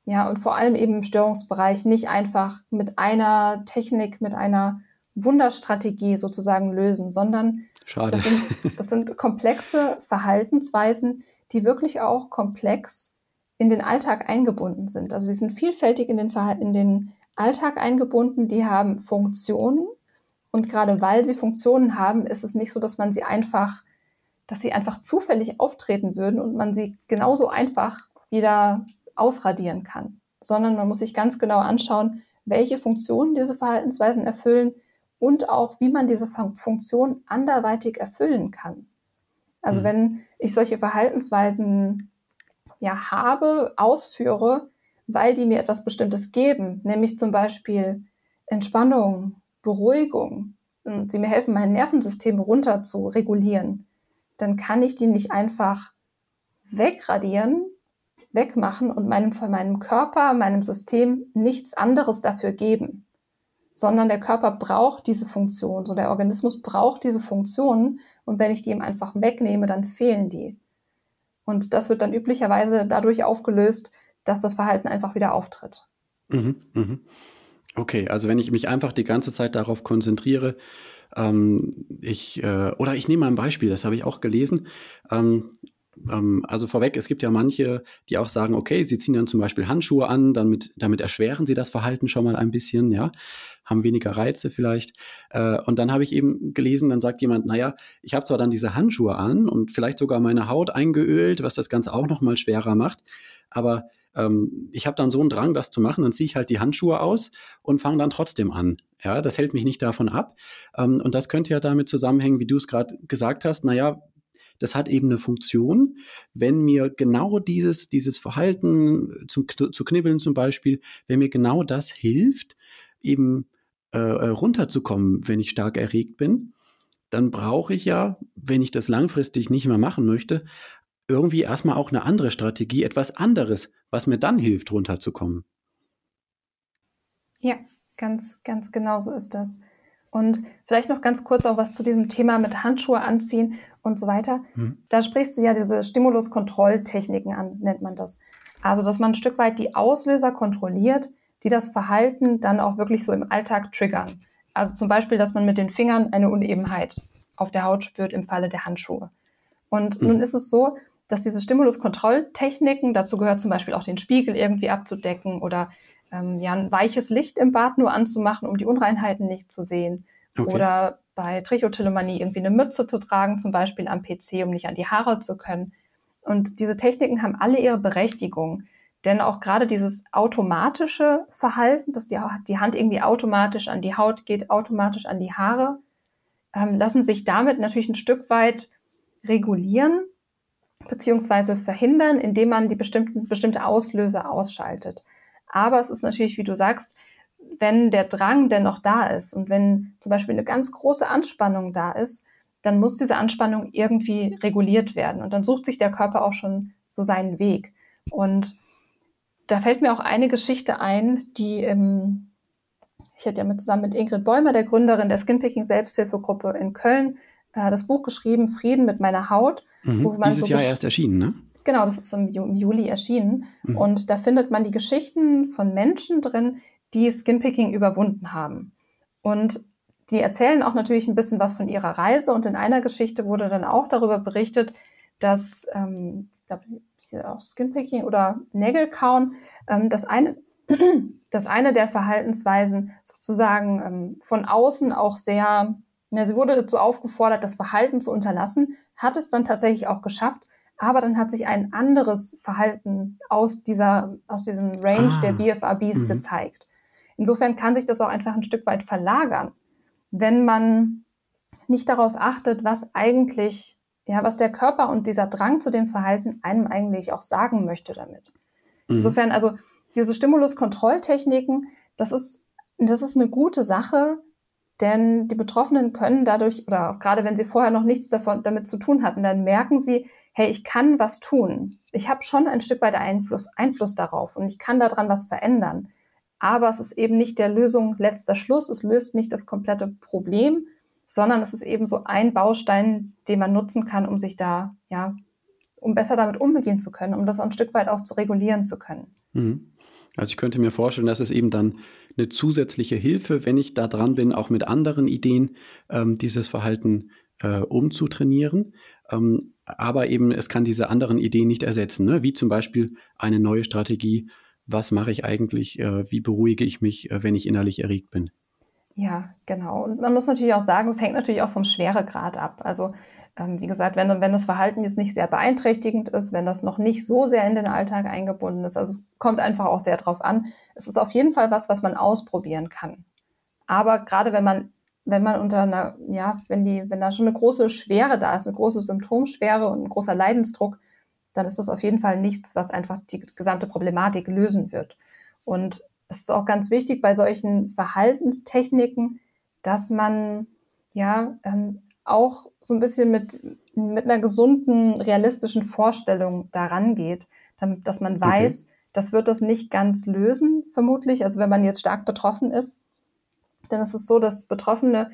ja, und vor allem eben im Störungsbereich nicht einfach mit einer Technik, mit einer Wunderstrategie sozusagen lösen, sondern Schade. Das, sind, das sind komplexe Verhaltensweisen, die wirklich auch komplex in den Alltag eingebunden sind. Also sie sind vielfältig in den, in den Alltag eingebunden, die haben Funktionen und gerade weil sie Funktionen haben, ist es nicht so, dass man sie einfach, dass sie einfach zufällig auftreten würden und man sie genauso einfach wieder ausradieren kann, sondern man muss sich ganz genau anschauen, welche Funktionen diese Verhaltensweisen erfüllen und auch, wie man diese Funktion anderweitig erfüllen kann. Also mhm. wenn ich solche Verhaltensweisen ja habe, ausführe, weil die mir etwas Bestimmtes geben, nämlich zum Beispiel Entspannung, Beruhigung und sie mir helfen, mein Nervensystem runter zu regulieren, dann kann ich die nicht einfach wegradieren, wegmachen und meinem, meinem Körper, meinem System nichts anderes dafür geben sondern der Körper braucht diese Funktion. So der Organismus braucht diese Funktionen und wenn ich die ihm einfach wegnehme, dann fehlen die. Und das wird dann üblicherweise dadurch aufgelöst, dass das Verhalten einfach wieder auftritt. Mhm, mhm. Okay, also wenn ich mich einfach die ganze Zeit darauf konzentriere, ähm, ich äh, oder ich nehme mal ein Beispiel, das habe ich auch gelesen. Ähm, ähm, also vorweg, es gibt ja manche, die auch sagen, okay, sie ziehen dann zum Beispiel Handschuhe an, damit, damit erschweren sie das Verhalten schon mal ein bisschen, ja, haben weniger Reize vielleicht. Äh, und dann habe ich eben gelesen, dann sagt jemand, naja, ich habe zwar dann diese Handschuhe an und vielleicht sogar meine Haut eingeölt, was das Ganze auch noch mal schwerer macht, aber ähm, ich habe dann so einen Drang, das zu machen, dann ziehe ich halt die Handschuhe aus und fange dann trotzdem an. Ja, das hält mich nicht davon ab. Ähm, und das könnte ja damit zusammenhängen, wie du es gerade gesagt hast, naja, das hat eben eine Funktion. Wenn mir genau dieses, dieses Verhalten zum, zu knibbeln zum Beispiel, wenn mir genau das hilft, eben äh, äh, runterzukommen, wenn ich stark erregt bin, dann brauche ich ja, wenn ich das langfristig nicht mehr machen möchte, irgendwie erstmal auch eine andere Strategie, etwas anderes, was mir dann hilft, runterzukommen. Ja, ganz, ganz genau so ist das. Und vielleicht noch ganz kurz auch was zu diesem Thema mit Handschuhe anziehen und so weiter. Mhm. Da sprichst du ja diese Stimuluskontrolltechniken an, nennt man das. Also, dass man ein Stück weit die Auslöser kontrolliert, die das Verhalten dann auch wirklich so im Alltag triggern. Also zum Beispiel, dass man mit den Fingern eine Unebenheit auf der Haut spürt im Falle der Handschuhe. Und mhm. nun ist es so, dass diese Stimuluskontrolltechniken, dazu gehört zum Beispiel auch den Spiegel irgendwie abzudecken oder ähm, ja, ein weiches Licht im Bad nur anzumachen, um die Unreinheiten nicht zu sehen. Okay. Oder bei Trichotillomanie irgendwie eine Mütze zu tragen, zum Beispiel am PC, um nicht an die Haare zu können. Und diese Techniken haben alle ihre Berechtigung. Denn auch gerade dieses automatische Verhalten, dass die, die Hand irgendwie automatisch an die Haut geht, automatisch an die Haare, ähm, lassen sich damit natürlich ein Stück weit regulieren beziehungsweise verhindern, indem man die bestimmten, bestimmte Auslöser ausschaltet. Aber es ist natürlich, wie du sagst, wenn der Drang denn noch da ist und wenn zum Beispiel eine ganz große Anspannung da ist, dann muss diese Anspannung irgendwie reguliert werden. Und dann sucht sich der Körper auch schon so seinen Weg. Und da fällt mir auch eine Geschichte ein, die ähm, ich hatte ja mit, zusammen mit Ingrid Bäumer, der Gründerin der Skinpicking Selbsthilfegruppe in Köln, äh, das Buch geschrieben, Frieden mit meiner Haut. Mhm, dieses so Jahr erst erschienen, ne? Genau, das ist im Juli erschienen. Mhm. Und da findet man die Geschichten von Menschen drin, die Skinpicking überwunden haben. Und die erzählen auch natürlich ein bisschen was von ihrer Reise. Und in einer Geschichte wurde dann auch darüber berichtet, dass ähm, ich glaube, auch Skinpicking oder Nägelkauen, ähm, dass eine, dass eine der Verhaltensweisen sozusagen ähm, von außen auch sehr, ja, sie wurde dazu aufgefordert, das Verhalten zu unterlassen, hat es dann tatsächlich auch geschafft, aber dann hat sich ein anderes Verhalten aus dieser, aus diesem Range ah. der BFRBs mhm. gezeigt. Insofern kann sich das auch einfach ein Stück weit verlagern, wenn man nicht darauf achtet, was eigentlich, ja, was der Körper und dieser Drang zu dem Verhalten einem eigentlich auch sagen möchte damit. Mhm. Insofern, also diese Stimuluskontrolltechniken, das ist, das ist eine gute Sache, Denn die Betroffenen können dadurch, oder gerade wenn sie vorher noch nichts davon, damit zu tun hatten, dann merken sie, hey, ich kann was tun. Ich habe schon ein Stück weit Einfluss, Einfluss darauf und ich kann daran was verändern. Aber es ist eben nicht der Lösung letzter Schluss. Es löst nicht das komplette Problem, sondern es ist eben so ein Baustein, den man nutzen kann, um sich da, ja, um besser damit umgehen zu können, um das ein Stück weit auch zu regulieren zu können. Mhm. Also ich könnte mir vorstellen, dass es eben dann eine zusätzliche Hilfe, wenn ich da dran bin, auch mit anderen Ideen ähm, dieses Verhalten äh, umzutrainieren. Ähm, aber eben, es kann diese anderen Ideen nicht ersetzen, ne? wie zum Beispiel eine neue Strategie. Was mache ich eigentlich? Äh, wie beruhige ich mich, äh, wenn ich innerlich erregt bin? Ja, genau. Und man muss natürlich auch sagen, es hängt natürlich auch vom Schweregrad ab. Also ähm, wie gesagt, wenn, wenn das Verhalten jetzt nicht sehr beeinträchtigend ist, wenn das noch nicht so sehr in den Alltag eingebunden ist, also es kommt einfach auch sehr drauf an. Es ist auf jeden Fall was, was man ausprobieren kann. Aber gerade wenn man, wenn man unter einer, ja, wenn die, wenn da schon eine große Schwere da ist, eine große Symptomschwere und ein großer Leidensdruck, dann ist das auf jeden Fall nichts, was einfach die gesamte Problematik lösen wird. Und es ist auch ganz wichtig bei solchen Verhaltenstechniken, dass man ja ähm, auch so ein bisschen mit, mit einer gesunden, realistischen Vorstellung daran geht, damit, dass man weiß, okay. das wird das nicht ganz lösen, vermutlich. Also wenn man jetzt stark betroffen ist, ist es so, dass Betroffene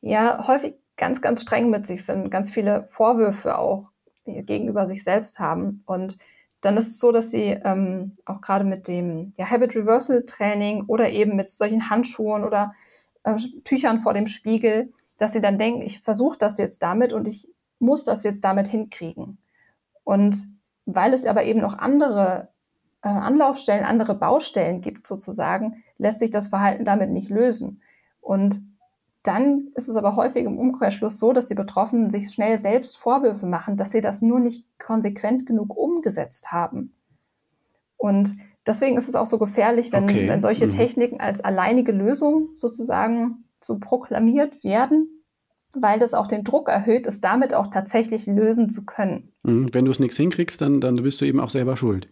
ja häufig ganz, ganz streng mit sich sind, ganz viele Vorwürfe auch gegenüber sich selbst haben. Und dann ist es so, dass sie ähm, auch gerade mit dem ja, Habit Reversal Training oder eben mit solchen Handschuhen oder äh, Tüchern vor dem Spiegel dass sie dann denken, ich versuche das jetzt damit und ich muss das jetzt damit hinkriegen. Und weil es aber eben noch andere äh, Anlaufstellen, andere Baustellen gibt sozusagen, lässt sich das Verhalten damit nicht lösen. Und dann ist es aber häufig im Umkehrschluss so, dass die Betroffenen sich schnell selbst Vorwürfe machen, dass sie das nur nicht konsequent genug umgesetzt haben. Und deswegen ist es auch so gefährlich, wenn, okay. wenn solche mhm. Techniken als alleinige Lösung sozusagen so proklamiert werden, weil das auch den Druck erhöht, es damit auch tatsächlich lösen zu können. Mhm. Wenn du es nichts hinkriegst, dann, dann bist du eben auch selber schuld.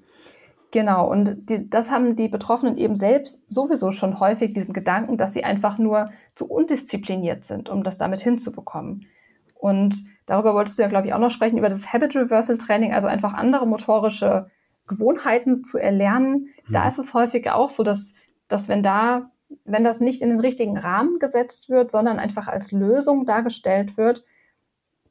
Genau, und die, das haben die Betroffenen eben selbst sowieso schon häufig diesen Gedanken, dass sie einfach nur zu undiszipliniert sind, um das damit hinzubekommen. Und darüber wolltest du ja, glaube ich, auch noch sprechen, über das Habit Reversal Training, also einfach andere motorische Gewohnheiten zu erlernen. Mhm. Da ist es häufig auch so, dass, dass wenn da wenn das nicht in den richtigen Rahmen gesetzt wird, sondern einfach als Lösung dargestellt wird,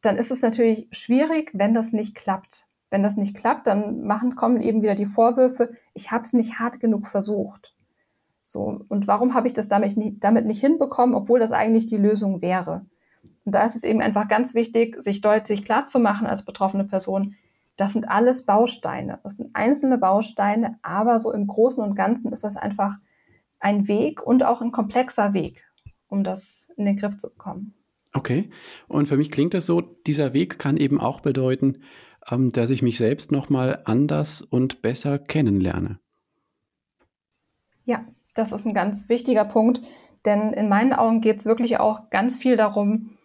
dann ist es natürlich schwierig, wenn das nicht klappt. Wenn das nicht klappt, dann machen, kommen eben wieder die Vorwürfe, ich habe es nicht hart genug versucht. So, und warum habe ich das damit nicht, damit nicht hinbekommen, obwohl das eigentlich die Lösung wäre? Und da ist es eben einfach ganz wichtig, sich deutlich klar zu machen als betroffene Person, das sind alles Bausteine. Das sind einzelne Bausteine, aber so im Großen und Ganzen ist das einfach ein Weg und auch ein komplexer Weg, um das in den Griff zu bekommen. Okay. Und für mich klingt es so, dieser Weg kann eben auch bedeuten, ähm, dass ich mich selbst nochmal anders und besser kennenlerne. Ja, das ist ein ganz wichtiger Punkt, denn in meinen Augen geht es wirklich auch ganz viel darum,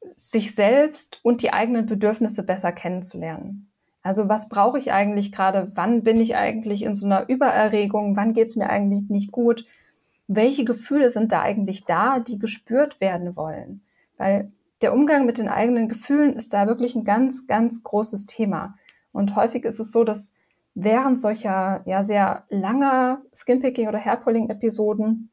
sich selbst und die eigenen Bedürfnisse besser kennenzulernen. Also was brauche ich eigentlich gerade? Wann bin ich eigentlich in so einer Übererregung? Wann geht es mir eigentlich nicht gut? Welche Gefühle sind da eigentlich da, die gespürt werden wollen? Weil der Umgang mit den eigenen Gefühlen ist da wirklich ein ganz, ganz großes Thema. Und häufig ist es so, dass während solcher ja sehr langer Skinpicking oder Hairpulling-Episoden,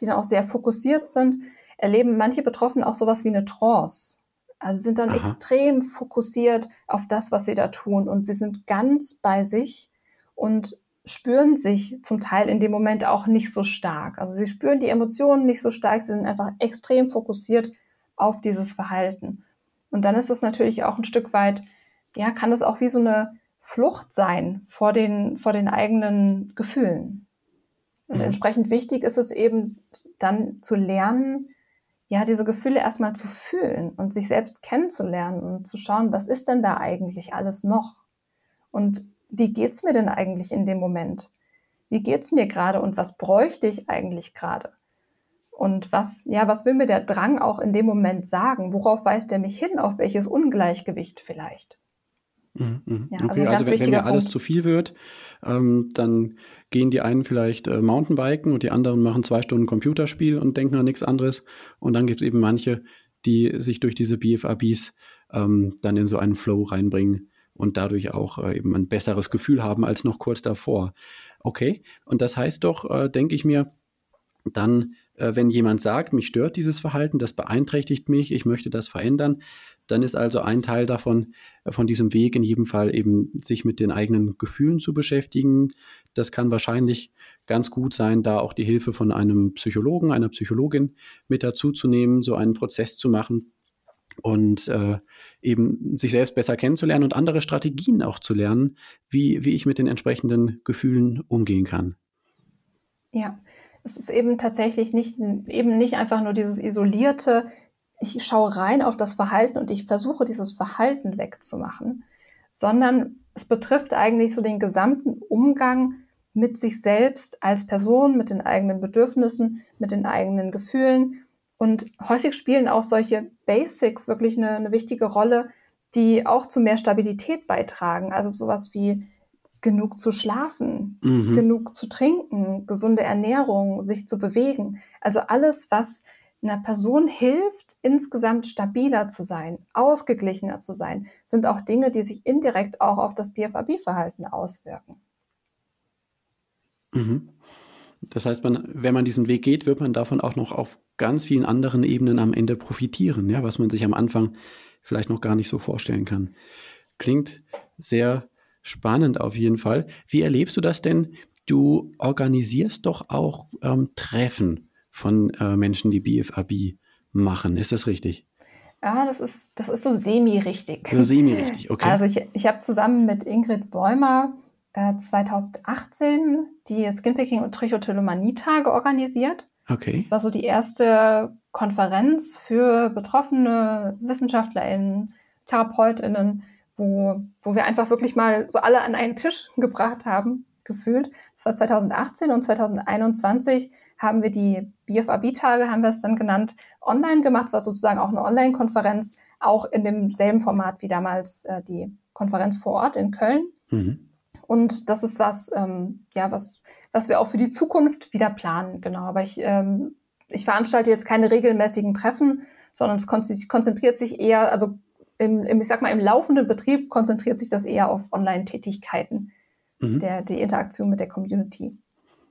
die dann auch sehr fokussiert sind, erleben manche Betroffene auch sowas wie eine Trance. Also sind dann Aha. extrem fokussiert auf das, was sie da tun und sie sind ganz bei sich und spüren sich zum Teil in dem Moment auch nicht so stark. Also sie spüren die Emotionen nicht so stark, sie sind einfach extrem fokussiert auf dieses Verhalten. Und dann ist es natürlich auch ein Stück weit, ja, kann das auch wie so eine Flucht sein vor den, vor den eigenen Gefühlen. Und mhm. entsprechend wichtig ist es eben dann zu lernen, ja, diese Gefühle erstmal zu fühlen und sich selbst kennenzulernen und zu schauen, was ist denn da eigentlich alles noch? Und wie geht's mir denn eigentlich in dem Moment? Wie geht's mir gerade und was bräuchte ich eigentlich gerade? Und was, ja, was will mir der Drang auch in dem Moment sagen? Worauf weist er mich hin? Auf welches Ungleichgewicht vielleicht? Mhm, mhm. Ja, okay, also, also wenn, wenn mir alles zu viel wird, ähm, dann gehen die einen vielleicht äh, Mountainbiken und die anderen machen zwei Stunden Computerspiel und denken an nichts anderes. Und dann gibt es eben manche, die sich durch diese BFABs ähm, dann in so einen Flow reinbringen und dadurch auch äh, eben ein besseres Gefühl haben als noch kurz davor. Okay, und das heißt doch, äh, denke ich mir, dann, wenn jemand sagt, mich stört dieses Verhalten, das beeinträchtigt mich, ich möchte das verändern, dann ist also ein Teil davon, äh, von diesem Weg in jedem Fall eben sich mit den eigenen Gefühlen zu beschäftigen. Das kann wahrscheinlich ganz gut sein, da auch die Hilfe von einem Psychologen, einer Psychologin mit dazu zu nehmen, so einen Prozess zu machen und äh, eben sich selbst besser kennenzulernen und andere Strategien auch zu lernen, wie, wie ich mit den entsprechenden Gefühlen umgehen kann. Ja, es ist eben tatsächlich nicht, eben nicht einfach nur dieses isolierte, ich schaue rein auf das Verhalten und ich versuche dieses Verhalten wegzumachen, sondern es betrifft eigentlich so den gesamten Umgang mit sich selbst als Person, mit den eigenen Bedürfnissen, mit den eigenen Gefühlen. Und häufig spielen auch solche Basics wirklich eine, eine wichtige Rolle, die auch zu mehr Stabilität beitragen. Also sowas wie genug zu schlafen, mhm. genug zu trinken, gesunde Ernährung, sich zu bewegen. Also alles, was einer Person hilft, insgesamt stabiler zu sein, ausgeglichener zu sein, sind auch Dinge, die sich indirekt auch auf das BFAB-Verhalten auswirken. Mhm. Das heißt, man, wenn man diesen Weg geht, wird man davon auch noch auf ganz vielen anderen Ebenen am Ende profitieren, ja, was man sich am Anfang vielleicht noch gar nicht so vorstellen kann. Klingt sehr Spannend auf jeden Fall. Wie erlebst du das denn? Du organisierst doch auch ähm, Treffen von äh, Menschen, die BFAB machen. Ist das richtig? Ja, das ist, das ist so semi-richtig. So semi-richtig, okay. Also ich, ich habe zusammen mit Ingrid Bäumer äh, 2018 die Skinpicking und Trichotillomanie-Tage organisiert. Okay. Das war so die erste Konferenz für betroffene WissenschaftlerInnen, TherapeutInnen, wo, wo wir einfach wirklich mal so alle an einen Tisch gebracht haben, gefühlt. Das war 2018 und 2021 haben wir die BFAB-Tage, haben wir es dann genannt, online gemacht. Es war sozusagen auch eine Online-Konferenz, auch in demselben Format wie damals äh, die Konferenz vor Ort in Köln. Mhm. Und das ist was, ähm, ja, was, was wir auch für die Zukunft wieder planen, genau. Aber ich, ähm, ich veranstalte jetzt keine regelmäßigen Treffen, sondern es konzentriert sich eher, also im, im, ich sag mal, im laufenden Betrieb konzentriert sich das eher auf Online-Tätigkeiten, mhm. der, die Interaktion mit der Community.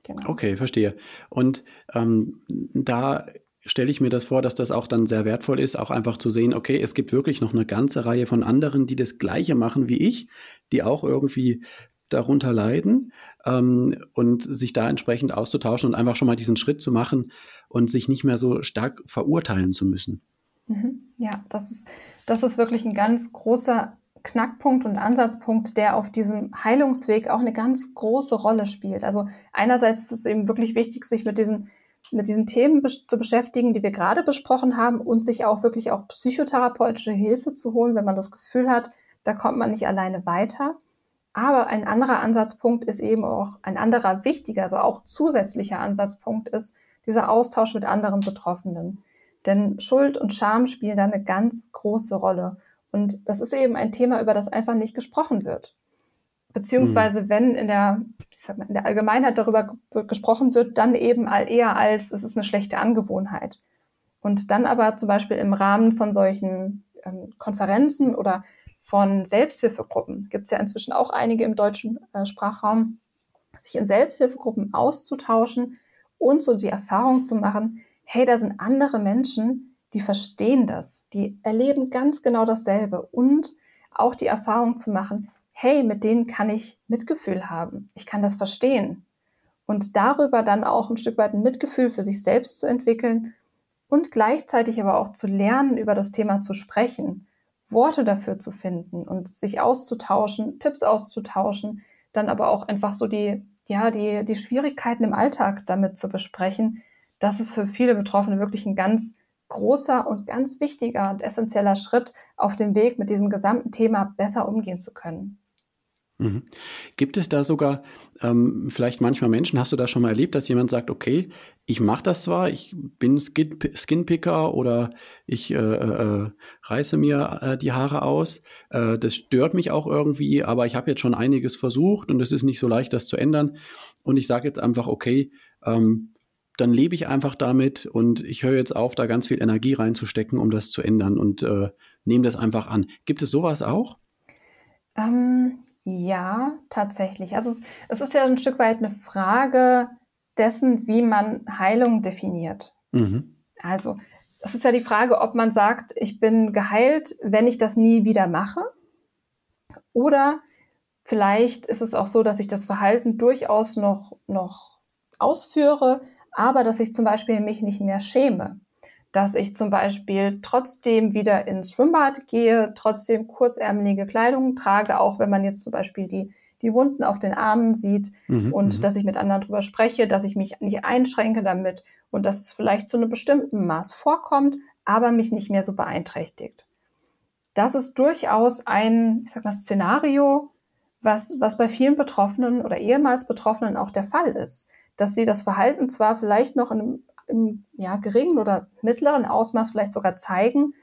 Genau. Okay, verstehe. Und ähm, da stelle ich mir das vor, dass das auch dann sehr wertvoll ist, auch einfach zu sehen, okay, es gibt wirklich noch eine ganze Reihe von anderen, die das Gleiche machen wie ich, die auch irgendwie darunter leiden ähm, und sich da entsprechend auszutauschen und einfach schon mal diesen Schritt zu machen und sich nicht mehr so stark verurteilen zu müssen. Mhm. Ja, das ist, das ist wirklich ein ganz großer Knackpunkt und Ansatzpunkt, der auf diesem Heilungsweg auch eine ganz große Rolle spielt. Also einerseits ist es eben wirklich wichtig, sich mit diesen, mit diesen Themen zu beschäftigen, die wir gerade besprochen haben und sich auch wirklich auch psychotherapeutische Hilfe zu holen, wenn man das Gefühl hat, da kommt man nicht alleine weiter. Aber ein anderer Ansatzpunkt ist eben auch ein anderer wichtiger, also auch zusätzlicher Ansatzpunkt ist dieser Austausch mit anderen Betroffenen. Denn Schuld und Scham spielen da eine ganz große Rolle. Und das ist eben ein Thema, über das einfach nicht gesprochen wird. Beziehungsweise, mhm. wenn in der, ich sag mal, in der Allgemeinheit darüber gesprochen wird, dann eben eher als, es ist eine schlechte Angewohnheit. Und dann aber zum Beispiel im Rahmen von solchen ähm, Konferenzen oder von Selbsthilfegruppen, gibt es ja inzwischen auch einige im deutschen äh, Sprachraum, sich in Selbsthilfegruppen auszutauschen und so die Erfahrung zu machen, hey, da sind andere Menschen, die verstehen das, die erleben ganz genau dasselbe. Und auch die Erfahrung zu machen, hey, mit denen kann ich Mitgefühl haben, ich kann das verstehen. Und darüber dann auch ein Stück weit ein Mitgefühl für sich selbst zu entwickeln und gleichzeitig aber auch zu lernen, über das Thema zu sprechen, Worte dafür zu finden und sich auszutauschen, Tipps auszutauschen, dann aber auch einfach so die, ja, die, die Schwierigkeiten im Alltag damit zu besprechen, das ist für viele Betroffene wirklich ein ganz großer und ganz wichtiger und essentieller Schritt auf dem Weg, mit diesem gesamten Thema besser umgehen zu können. Mhm. Gibt es da sogar ähm, vielleicht manchmal Menschen, hast du da schon mal erlebt, dass jemand sagt, okay, ich mache das zwar, ich bin Skin Skinpicker oder ich äh, äh, reiße mir äh, die Haare aus, äh, das stört mich auch irgendwie, aber ich habe jetzt schon einiges versucht und es ist nicht so leicht, das zu ändern. Und ich sage jetzt einfach, okay, ähm, dann lebe ich einfach damit und ich höre jetzt auf, da ganz viel Energie reinzustecken, um das zu ändern und äh, nehme das einfach an. Gibt es sowas auch? Ähm, ja, tatsächlich. Also es, es ist ja ein Stück weit eine Frage dessen, wie man Heilung definiert. Mhm. Also es ist ja die Frage, ob man sagt, ich bin geheilt, wenn ich das nie wieder mache. Oder vielleicht ist es auch so, dass ich das Verhalten durchaus noch, noch ausführe, aber dass ich zum Beispiel mich nicht mehr schäme dass ich zum Beispiel trotzdem wieder ins Schwimmbad gehe, trotzdem kurzärmelige Kleidung trage, auch wenn man jetzt zum Beispiel die, die Wunden auf den Armen sieht mhm, und mhm. dass ich mit anderen drüber spreche, dass ich mich nicht einschränke damit und dass es vielleicht zu einem bestimmten Maß vorkommt, aber mich nicht mehr so beeinträchtigt. Das ist durchaus ein, ich sag mal, Szenario, was, was bei vielen Betroffenen oder ehemals Betroffenen auch der Fall ist, dass sie das Verhalten zwar vielleicht noch in einem im ja, geringen oder mittleren Ausmaß vielleicht sogar zeigen,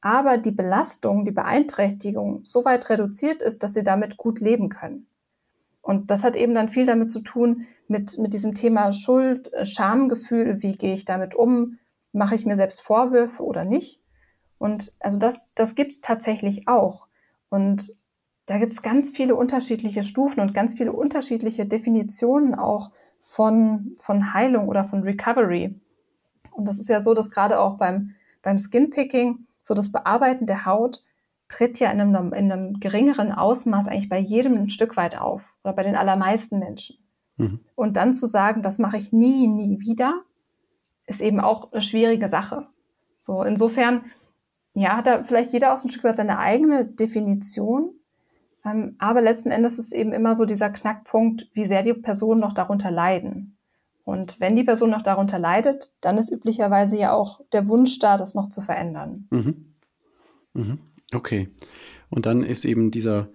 aber die Belastung, die Beeinträchtigung so weit reduziert ist, dass sie damit gut leben können. Und das hat eben dann viel damit zu tun, mit, mit diesem Thema Schuld, äh, Schamgefühl, wie gehe ich damit um, mache ich mir selbst Vorwürfe oder nicht. Und also das, das gibt es tatsächlich auch. Und da gibt es ganz viele unterschiedliche Stufen und ganz viele unterschiedliche Definitionen auch von, von Heilung oder von Recovery. Und das ist ja so, dass gerade auch beim, beim Skinpicking, so das Bearbeiten der Haut, tritt ja in einem, in einem geringeren Ausmaß eigentlich bei jedem ein Stück weit auf oder bei den allermeisten Menschen. Mhm. Und dann zu sagen, das mache ich nie, nie wieder, ist eben auch eine schwierige Sache. So, insofern, ja, hat da vielleicht jeder auch ein Stück weit seine eigene Definition. Ähm, aber letzten Endes ist eben immer so dieser Knackpunkt, wie sehr die Personen noch darunter leiden. Und wenn die Person noch darunter leidet, dann ist üblicherweise ja auch der Wunsch da, das noch zu verändern. Mhm. Mhm. Okay. Und dann ist eben dieser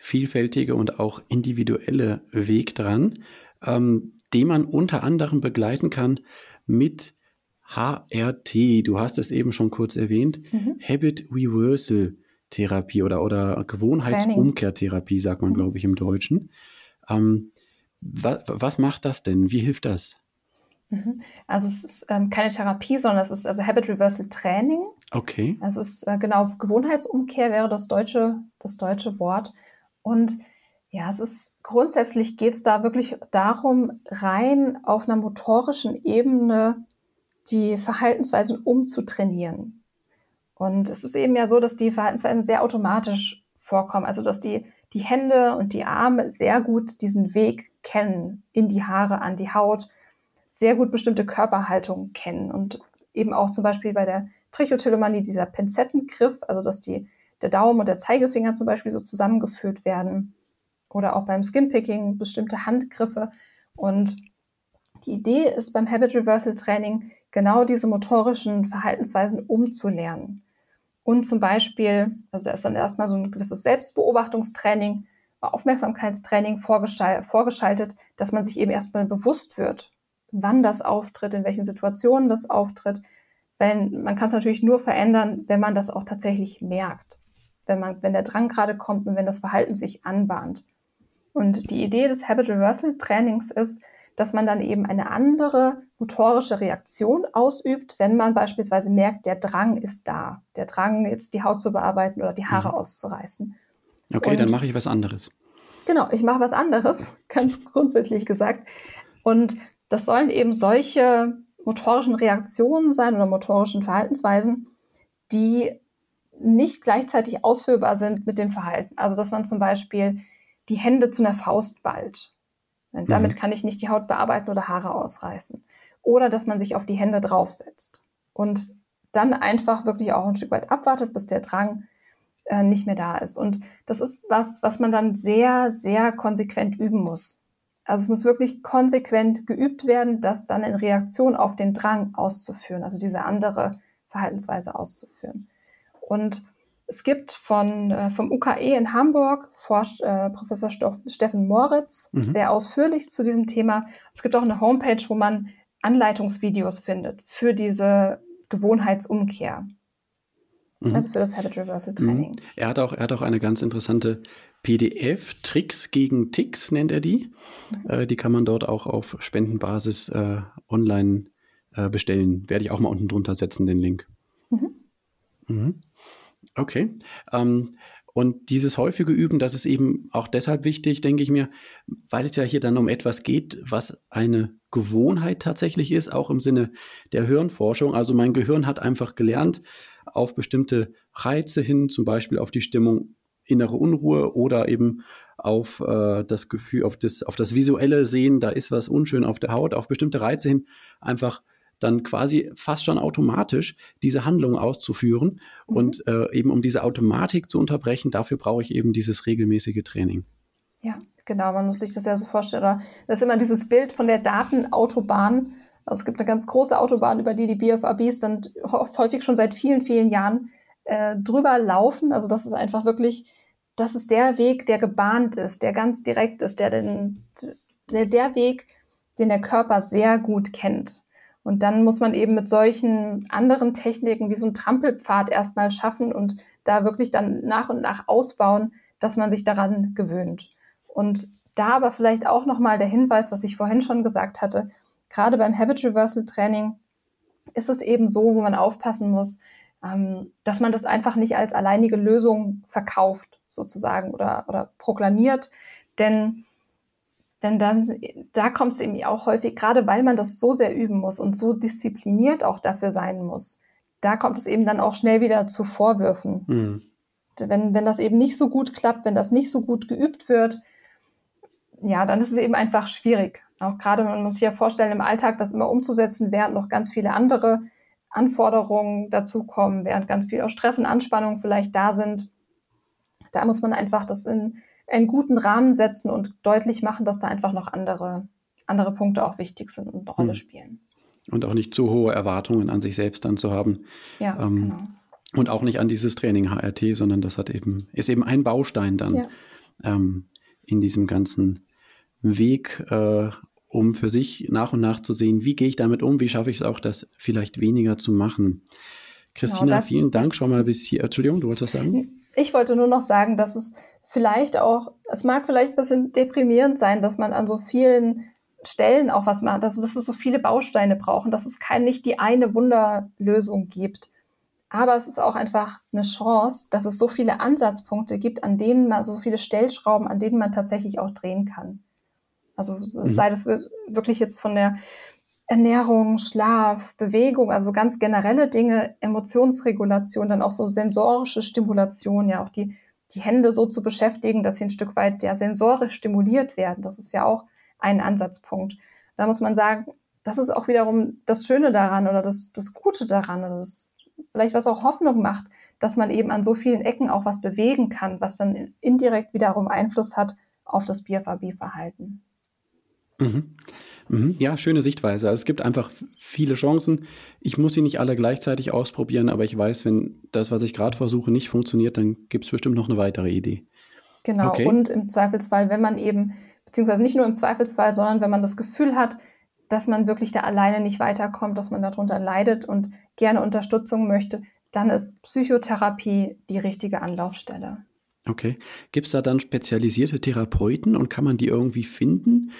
vielfältige und auch individuelle Weg dran, ähm, den man unter anderem begleiten kann mit HRT. Du hast es eben schon kurz erwähnt. Mhm. Habit Reversal Therapie oder, oder Gewohnheitsumkehrtherapie, sagt man, mhm. glaube ich, im Deutschen. Ähm, was, was macht das denn? Wie hilft das? Mhm. Also es ist ähm, keine Therapie, sondern es ist also Habit Reversal Training. Okay. Also es ist äh, genau Gewohnheitsumkehr wäre das deutsche, das deutsche Wort. Und ja, es ist grundsätzlich geht es da wirklich darum, rein auf einer motorischen Ebene die Verhaltensweisen umzutrainieren. Und es ist eben ja so, dass die Verhaltensweisen sehr automatisch vorkommen. Also dass die die Hände und die Arme sehr gut diesen Weg kennen in die Haare, an die Haut, sehr gut bestimmte Körperhaltungen kennen. Und eben auch zum Beispiel bei der Trichotillomanie dieser Pinzettengriff, also dass die, der Daumen und der Zeigefinger zum Beispiel so zusammengeführt werden. Oder auch beim Skinpicking bestimmte Handgriffe. Und die Idee ist beim Habit Reversal Training genau diese motorischen Verhaltensweisen umzulernen und zum Beispiel, also da ist dann erstmal so ein gewisses Selbstbeobachtungstraining, Aufmerksamkeitstraining vorgeschaltet, dass man sich eben erstmal bewusst wird, wann das auftritt, in welchen Situationen das auftritt. Wenn, man kann es natürlich nur verändern, wenn man das auch tatsächlich merkt. Wenn man, wenn der Drang gerade kommt und wenn das Verhalten sich anbahnt. Und die Idee des Habit Reversal Trainings ist, dass man dann eben eine andere motorische Reaktion ausübt, wenn man beispielsweise merkt, der Drang ist da. Der Drang, jetzt die Haut zu bearbeiten oder die Haare mhm. auszureißen. Okay, Und, dann mache ich was anderes. Genau, ich mache was anderes, ganz grundsätzlich gesagt. Und das sollen eben solche motorischen Reaktionen sein oder motorischen Verhaltensweisen, die nicht gleichzeitig ausführbar sind mit dem Verhalten. Also dass man zum Beispiel die Hände zu einer Faust ballt und damit mhm. kann ich nicht die Haut bearbeiten oder Haare ausreißen. Oder dass man sich auf die Hände draufsetzt und dann einfach wirklich auch ein Stück weit abwartet, bis der Drang äh, nicht mehr da ist. Und das ist was, was man dann sehr, sehr konsequent üben muss. Also es muss wirklich konsequent geübt werden, das dann in Reaktion auf den Drang auszuführen, also diese andere Verhaltensweise auszuführen. Und Es gibt von, äh, vom UKE in Hamburg forscht äh, Professor Stoff, Steffen Moritz mhm. sehr ausführlich zu diesem Thema. Es gibt auch eine Homepage, wo man Anleitungsvideos findet für diese Gewohnheitsumkehr. Mhm. Also für das Habit Reversal mhm. Training. Mhm. Er, hat auch, er hat auch eine ganz interessante PDF, Tricks gegen Ticks nennt er die. Mhm. Äh, die kann man dort auch auf Spendenbasis äh, online äh, bestellen. Werde ich auch mal unten drunter setzen, den Link. Mhm. Okay. Ähm, und dieses häufige Üben, das ist eben auch deshalb wichtig, denke ich mir, weil es ja hier dann um etwas geht, was eine Gewohnheit tatsächlich ist, auch im Sinne der Hirnforschung. Also mein Gehirn hat einfach gelernt, auf bestimmte Reize hin, zum Beispiel auf die Stimmung innere Unruhe oder eben auf äh, das Gefühl, auf das, auf das visuelle Sehen, da ist was unschön auf der Haut, auf bestimmte Reize hin, einfach dann quasi fast schon automatisch diese Handlung auszuführen. Mhm. Und äh, eben um diese Automatik zu unterbrechen, dafür brauche ich eben dieses regelmäßige Training. Ja, genau, man muss sich das ja so vorstellen. Das ist immer dieses Bild von der Datenautobahn. Also es gibt eine ganz große Autobahn, über die die BFABs dann häufig schon seit vielen, vielen Jahren äh, drüber laufen. Also das ist einfach wirklich, das ist der Weg, der gebahnt ist, der ganz direkt ist, der den, der, der Weg, den der Körper sehr gut kennt. Und dann muss man eben mit solchen anderen Techniken wie so ein Trampelpfad erstmal schaffen und da wirklich dann nach und nach ausbauen, dass man sich daran gewöhnt. Und da aber vielleicht auch nochmal der Hinweis, was ich vorhin schon gesagt hatte, gerade beim Habit Reversal Training ist es eben so, wo man aufpassen muss, ähm, dass man das einfach nicht als alleinige Lösung verkauft sozusagen oder, oder proklamiert. Denn denn dann, da kommt es eben auch häufig, gerade weil man das so sehr üben muss und so diszipliniert auch dafür sein muss, da kommt es eben dann auch schnell wieder zu Vorwürfen. Mhm. Wenn, wenn das eben nicht so gut klappt, wenn das nicht so gut geübt wird, ja, dann ist es eben einfach schwierig. Auch gerade, man muss sich ja vorstellen, im Alltag das immer umzusetzen, während noch ganz viele andere Anforderungen dazukommen, während ganz viel auch Stress und Anspannung vielleicht da sind. Da muss man einfach das in, einen guten Rahmen setzen und deutlich machen, dass da einfach noch andere, andere Punkte auch wichtig sind und eine Rolle hm. spielen. Und auch nicht zu hohe Erwartungen an sich selbst dann zu haben. Ja, ähm, genau. Und auch nicht an dieses Training HRT, sondern das hat eben, ist eben ein Baustein dann ja. ähm, in diesem ganzen Weg, äh, um für sich nach und nach zu sehen, wie gehe ich damit um, wie schaffe ich es auch, das vielleicht weniger zu machen. Christina, genau, vielen Dank schon mal bis hier. Entschuldigung, du wolltest was sagen? Ich wollte nur noch sagen, dass es vielleicht auch, es mag vielleicht ein bisschen deprimierend sein, dass man an so vielen Stellen auch was macht, also dass es so viele Bausteine brauchen, dass es kein, nicht die eine Wunderlösung gibt. Aber es ist auch einfach eine Chance, dass es so viele Ansatzpunkte gibt, an denen man, also so viele Stellschrauben, an denen man tatsächlich auch drehen kann. Also mhm. sei das wirklich jetzt von der Ernährung, Schlaf, Bewegung, also ganz generelle Dinge, Emotionsregulation, dann auch so sensorische Stimulation, ja auch die die Hände so zu beschäftigen, dass sie ein Stück weit ja sensorisch stimuliert werden. Das ist ja auch ein Ansatzpunkt. Da muss man sagen, das ist auch wiederum das Schöne daran oder das, das Gute daran oder das vielleicht was auch Hoffnung macht, dass man eben an so vielen Ecken auch was bewegen kann, was dann indirekt wiederum Einfluss hat auf das BFAB-Verhalten. Mhm. Mhm. Ja, schöne Sichtweise. Also es gibt einfach viele Chancen. Ich muss sie nicht alle gleichzeitig ausprobieren, aber ich weiß, wenn das, was ich gerade versuche, nicht funktioniert, dann gibt es bestimmt noch eine weitere Idee. Genau. Okay. Und im Zweifelsfall, wenn man eben, beziehungsweise nicht nur im Zweifelsfall, sondern wenn man das Gefühl hat, dass man wirklich da alleine nicht weiterkommt, dass man darunter leidet und gerne Unterstützung möchte, dann ist Psychotherapie die richtige Anlaufstelle. Okay. Gibt es da dann spezialisierte Therapeuten und kann man die irgendwie finden?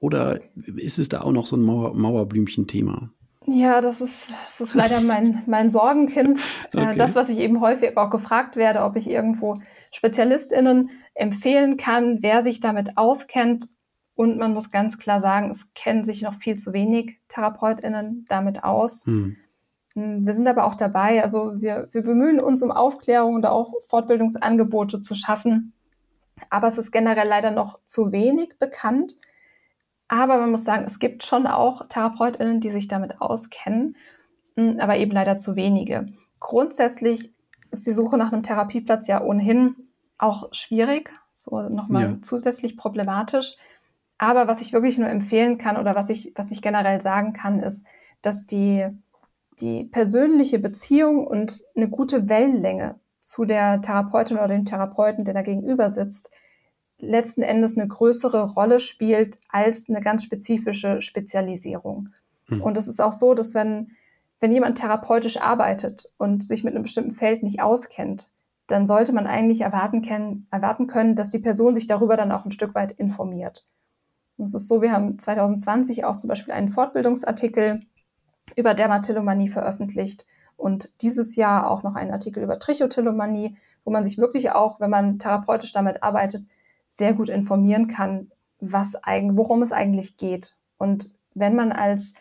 Oder ist es da auch noch so ein Mauer, Mauerblümchen-Thema? Ja, das ist, das ist leider mein, mein Sorgenkind. Äh, okay. Das, was ich eben häufig auch gefragt werde, ob ich irgendwo SpezialistInnen empfehlen kann, wer sich damit auskennt. Und man muss ganz klar sagen, es kennen sich noch viel zu wenig TherapeutInnen damit aus. Hm. hm. Wir sind aber auch dabei, also wir, wir bemühen uns um Aufklärung und auch Fortbildungsangebote zu schaffen. Aber es ist generell leider noch zu wenig bekannt. Aber man muss sagen, es gibt schon auch TherapeutInnen, die sich damit auskennen, hm, aber eben leider zu wenige. Grundsätzlich ist die Suche nach einem Therapieplatz ja ohnehin auch schwierig, so nochmal ja. zusätzlich problematisch. Aber was ich wirklich nur empfehlen kann oder was ich, was ich generell sagen kann, ist, dass die, die persönliche Beziehung und eine gute Wellenlänge zu der Therapeutin oder dem Therapeuten, der da gegenüber sitzt, letzten Endes eine größere Rolle spielt als eine ganz spezifische Spezialisierung. Mhm. Und es ist auch so, dass wenn, wenn jemand therapeutisch arbeitet und sich mit einem bestimmten Feld nicht auskennt, dann sollte man eigentlich erwarten, können, erwarten können, dass die Person sich darüber dann auch ein Stück weit informiert. Und es ist so, wir haben 2020 auch zum Beispiel einen Fortbildungsartikel über Dermatillomanie veröffentlicht und dieses Jahr auch noch einen Artikel über Trichotillomanie, wo man sich wirklich auch, wenn man therapeutisch damit arbeitet, sehr gut informieren kann, was eigentlich, worum es eigentlich geht. Und wenn man als,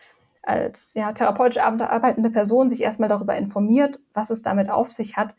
als ja, therapeutisch arbeitende Person sich erstmal darüber informiert, was es damit auf sich hat,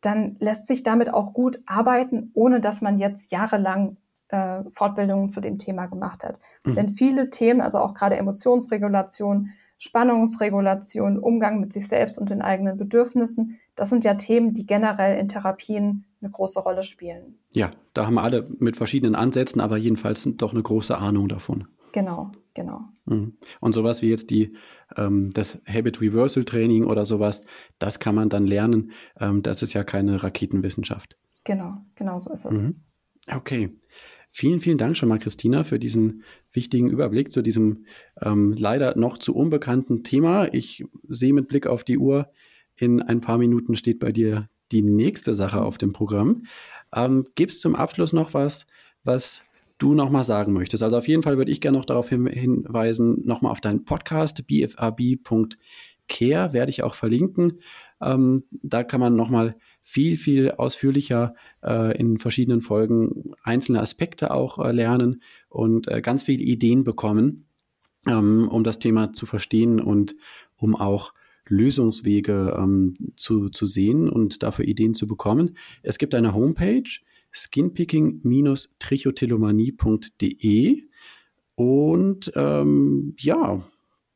dann lässt sich damit auch gut arbeiten, ohne dass man jetzt jahrelang äh, Fortbildungen zu dem Thema gemacht hat. Mhm. Denn viele Themen, also auch gerade Emotionsregulation, Spannungsregulation, Umgang mit sich selbst und den eigenen Bedürfnissen, das sind ja Themen, die generell in Therapien eine große Rolle spielen. Ja, da haben alle mit verschiedenen Ansätzen, aber jedenfalls doch eine große Ahnung davon. Genau, genau. Mhm. Und sowas wie jetzt die, ähm, das Habit Reversal Training oder sowas, das kann man dann lernen. Ähm, das ist ja keine Raketenwissenschaft. Genau, genau so ist es. Mhm. Okay. Vielen, vielen Dank schon mal, Christina, für diesen wichtigen Überblick zu diesem ähm, leider noch zu unbekannten Thema. Ich sehe mit Blick auf die Uhr, in ein paar Minuten steht bei dir die nächste Sache auf dem Programm. Ähm, Gibt es zum Abschluss noch was, was du noch mal sagen möchtest? Also auf jeden Fall würde ich gerne noch darauf hin, hinweisen, noch mal auf deinen Podcast bfab.care, werde ich auch verlinken. Ähm, da kann man noch mal viel, viel ausführlicher äh, in verschiedenen Folgen einzelne Aspekte auch äh, lernen und äh, ganz viele Ideen bekommen, ähm, um das Thema zu verstehen und um auch Lösungswege ähm, zu, zu sehen und dafür Ideen zu bekommen. Es gibt eine Homepage, skinpicking-trichotillomanie.de und ähm, ja,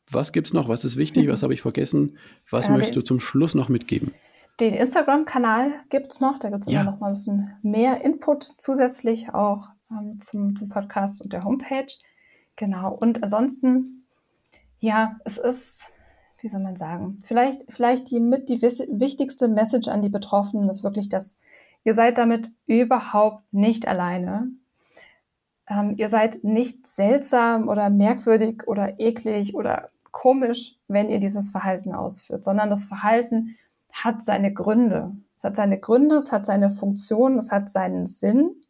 was gibt's noch? Was ist wichtig? Was habe ich vergessen? Was äh, möchtest du zum Schluss noch mitgeben? Den Instagram-Kanal gibt es noch, da gibt es ja. immer noch mal ein bisschen mehr Input zusätzlich auch ähm, zum, zum Podcast und der Homepage. Genau. Und ansonsten, ja, es ist, wie soll man sagen, vielleicht, vielleicht die mit die wichtigste Message an die Betroffenen ist wirklich, dass ihr seid damit überhaupt nicht alleine. Ähm, ihr seid nicht seltsam oder merkwürdig oder eklig oder komisch, wenn ihr dieses Verhalten ausführt, sondern das Verhalten hat seine Gründe. Es hat seine Gründe, es hat seine Funktion, es hat seinen Sinn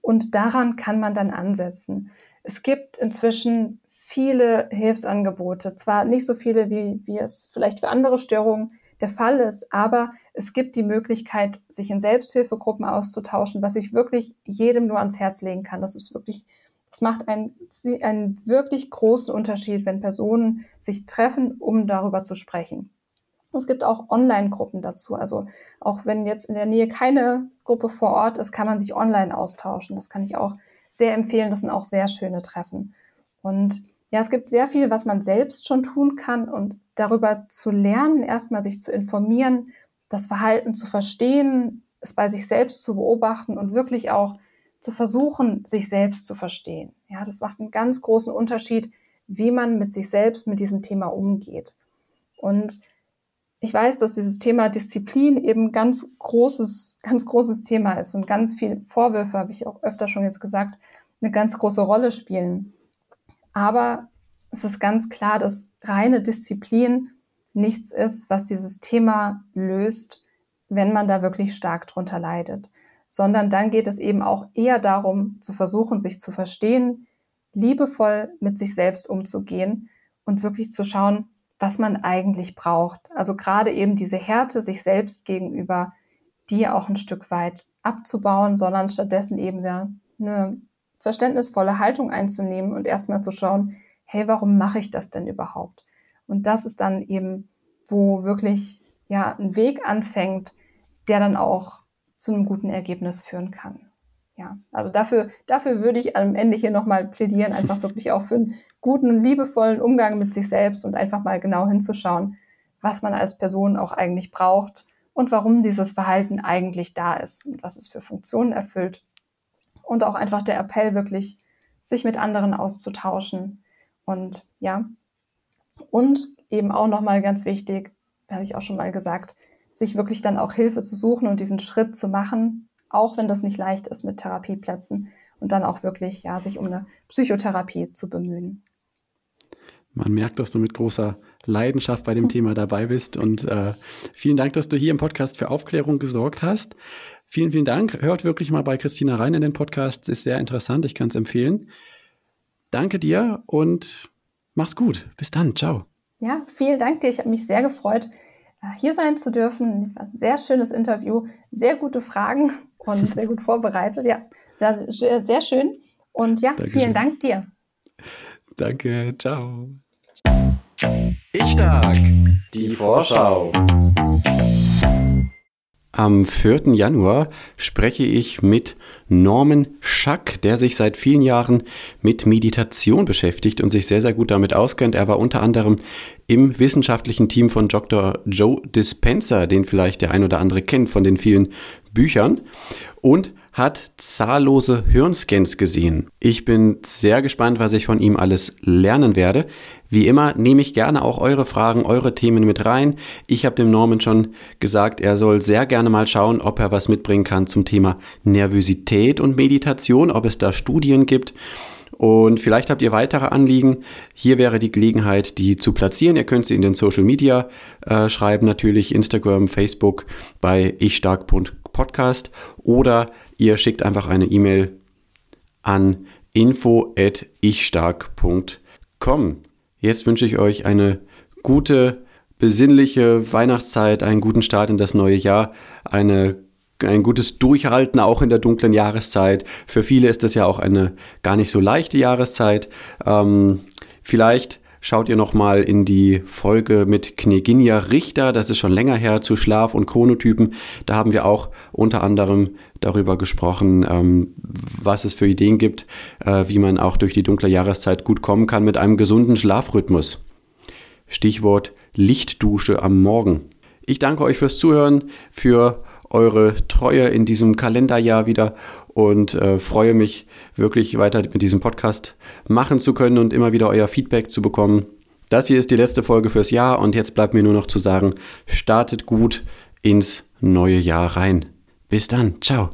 und daran kann man dann ansetzen. Es gibt inzwischen viele Hilfsangebote, zwar nicht so viele, wie, wie es vielleicht für andere Störungen der Fall ist, aber es gibt die Möglichkeit, sich in Selbsthilfegruppen auszutauschen, was ich wirklich jedem nur ans Herz legen kann. Das ist wirklich, das macht einen, einen wirklich großen Unterschied, wenn Personen sich treffen, um darüber zu sprechen. Es gibt auch Online-Gruppen dazu. Also auch wenn jetzt in der Nähe keine Gruppe vor Ort ist, kann man sich online austauschen. Das kann ich auch sehr empfehlen. Das sind auch sehr schöne Treffen. Und ja, es gibt sehr viel, was man selbst schon tun kann und darüber zu lernen, erstmal sich zu informieren, das Verhalten zu verstehen, es bei sich selbst zu beobachten und wirklich auch zu versuchen, sich selbst zu verstehen. Ja, das macht einen ganz großen Unterschied, wie man mit sich selbst mit diesem Thema umgeht. Und ich weiß, dass dieses Thema Disziplin eben ganz großes, ganz großes Thema ist und ganz viele Vorwürfe, habe ich auch öfter schon jetzt gesagt, eine ganz große Rolle spielen. Aber es ist ganz klar, dass reine Disziplin nichts ist, was dieses Thema löst, wenn man da wirklich stark drunter leidet, sondern dann geht es eben auch eher darum, zu versuchen, sich zu verstehen, liebevoll mit sich selbst umzugehen und wirklich zu schauen, was man eigentlich braucht. Also gerade eben diese Härte sich selbst gegenüber, die auch ein Stück weit abzubauen, sondern stattdessen eben ja eine verständnisvolle Haltung einzunehmen und erstmal zu schauen, hey, warum mache ich das denn überhaupt? Und das ist dann eben, wo wirklich ja ein Weg anfängt, der dann auch zu einem guten Ergebnis führen kann ja, also dafür, dafür würde ich am Ende hier nochmal plädieren, einfach wirklich auch für einen guten, liebevollen Umgang mit sich selbst und einfach mal genau hinzuschauen, was man als Person auch eigentlich braucht und warum dieses Verhalten eigentlich da ist und was es für Funktionen erfüllt. Und auch einfach der Appell wirklich, sich mit anderen auszutauschen. Und ja, und eben auch nochmal ganz wichtig, habe ich auch schon mal gesagt, sich wirklich dann auch Hilfe zu suchen und diesen Schritt zu machen, auch wenn das nicht leicht ist mit Therapieplätzen und dann auch wirklich ja sich um eine Psychotherapie zu bemühen. Man merkt, dass du mit großer Leidenschaft bei dem Thema dabei bist und äh, vielen Dank, dass du hier im Podcast für Aufklärung gesorgt hast. Vielen, vielen Dank. Hört wirklich mal bei Christina rein in den Podcast. Es ist sehr interessant. Ich kann es empfehlen. Danke dir und mach's gut. Bis dann. Ciao. Ja, vielen Dank dir. Ich habe mich sehr gefreut, äh, hier sein zu dürfen. Ein sehr schönes Interview, sehr gute Fragen und sehr gut vorbereitet. Ja, sehr, sehr schön. Und ja, Dankeschön. vielen Dank dir. Danke, ciao. Ich stark. Die Vorschau. Am 4. Januar spreche ich mit Norman Schack, der sich seit vielen Jahren mit Meditation beschäftigt und sich sehr, sehr gut damit auskennt. Er war unter anderem im wissenschaftlichen Team von Dr. Joe Dispenza, den vielleicht der ein oder andere kennt von den vielen Büchern. Und hat zahllose Hirnscans gesehen. Ich bin sehr gespannt, was ich von ihm alles lernen werde. Wie immer nehme ich gerne auch eure Fragen, eure Themen mit rein. Ich habe dem Norman schon gesagt, er soll sehr gerne mal schauen, ob er was mitbringen kann zum Thema Nervosität und Meditation, ob es da Studien gibt. Und vielleicht habt ihr weitere Anliegen. Hier wäre die Gelegenheit, die zu platzieren. Ihr könnt sie in den Social Media äh, schreiben, natürlich Instagram, Facebook bei ichstark.podcast oder ihr schickt einfach eine E-Mail an info@ichstark.com. Jetzt wünsche ich euch eine gute, besinnliche Weihnachtszeit, einen guten Start in das neue Jahr, eine, ein gutes Durchhalten auch in der dunklen Jahreszeit. Für viele ist das ja auch eine gar nicht so leichte Jahreszeit. Ähm, vielleicht schaut ihr nochmal in die Folge mit Kneginja Richter, das ist schon länger her, zu Schlaf- und Chronotypen. Da haben wir auch unter anderem darüber gesprochen, ähm, was es für Ideen gibt, äh, wie man auch durch die dunkle Jahreszeit gut kommen kann mit einem gesunden Schlafrhythmus. Stichwort Lichtdusche am Morgen. Ich danke euch fürs Zuhören, für eure Treue in diesem Kalenderjahr wieder und äh, freue mich wirklich weiter mit diesem Podcast machen zu können und immer wieder euer Feedback zu bekommen. Das hier ist die letzte Folge fürs Jahr und jetzt bleibt mir nur noch zu sagen, startet gut ins neue Jahr rein. Bis dann, ciao.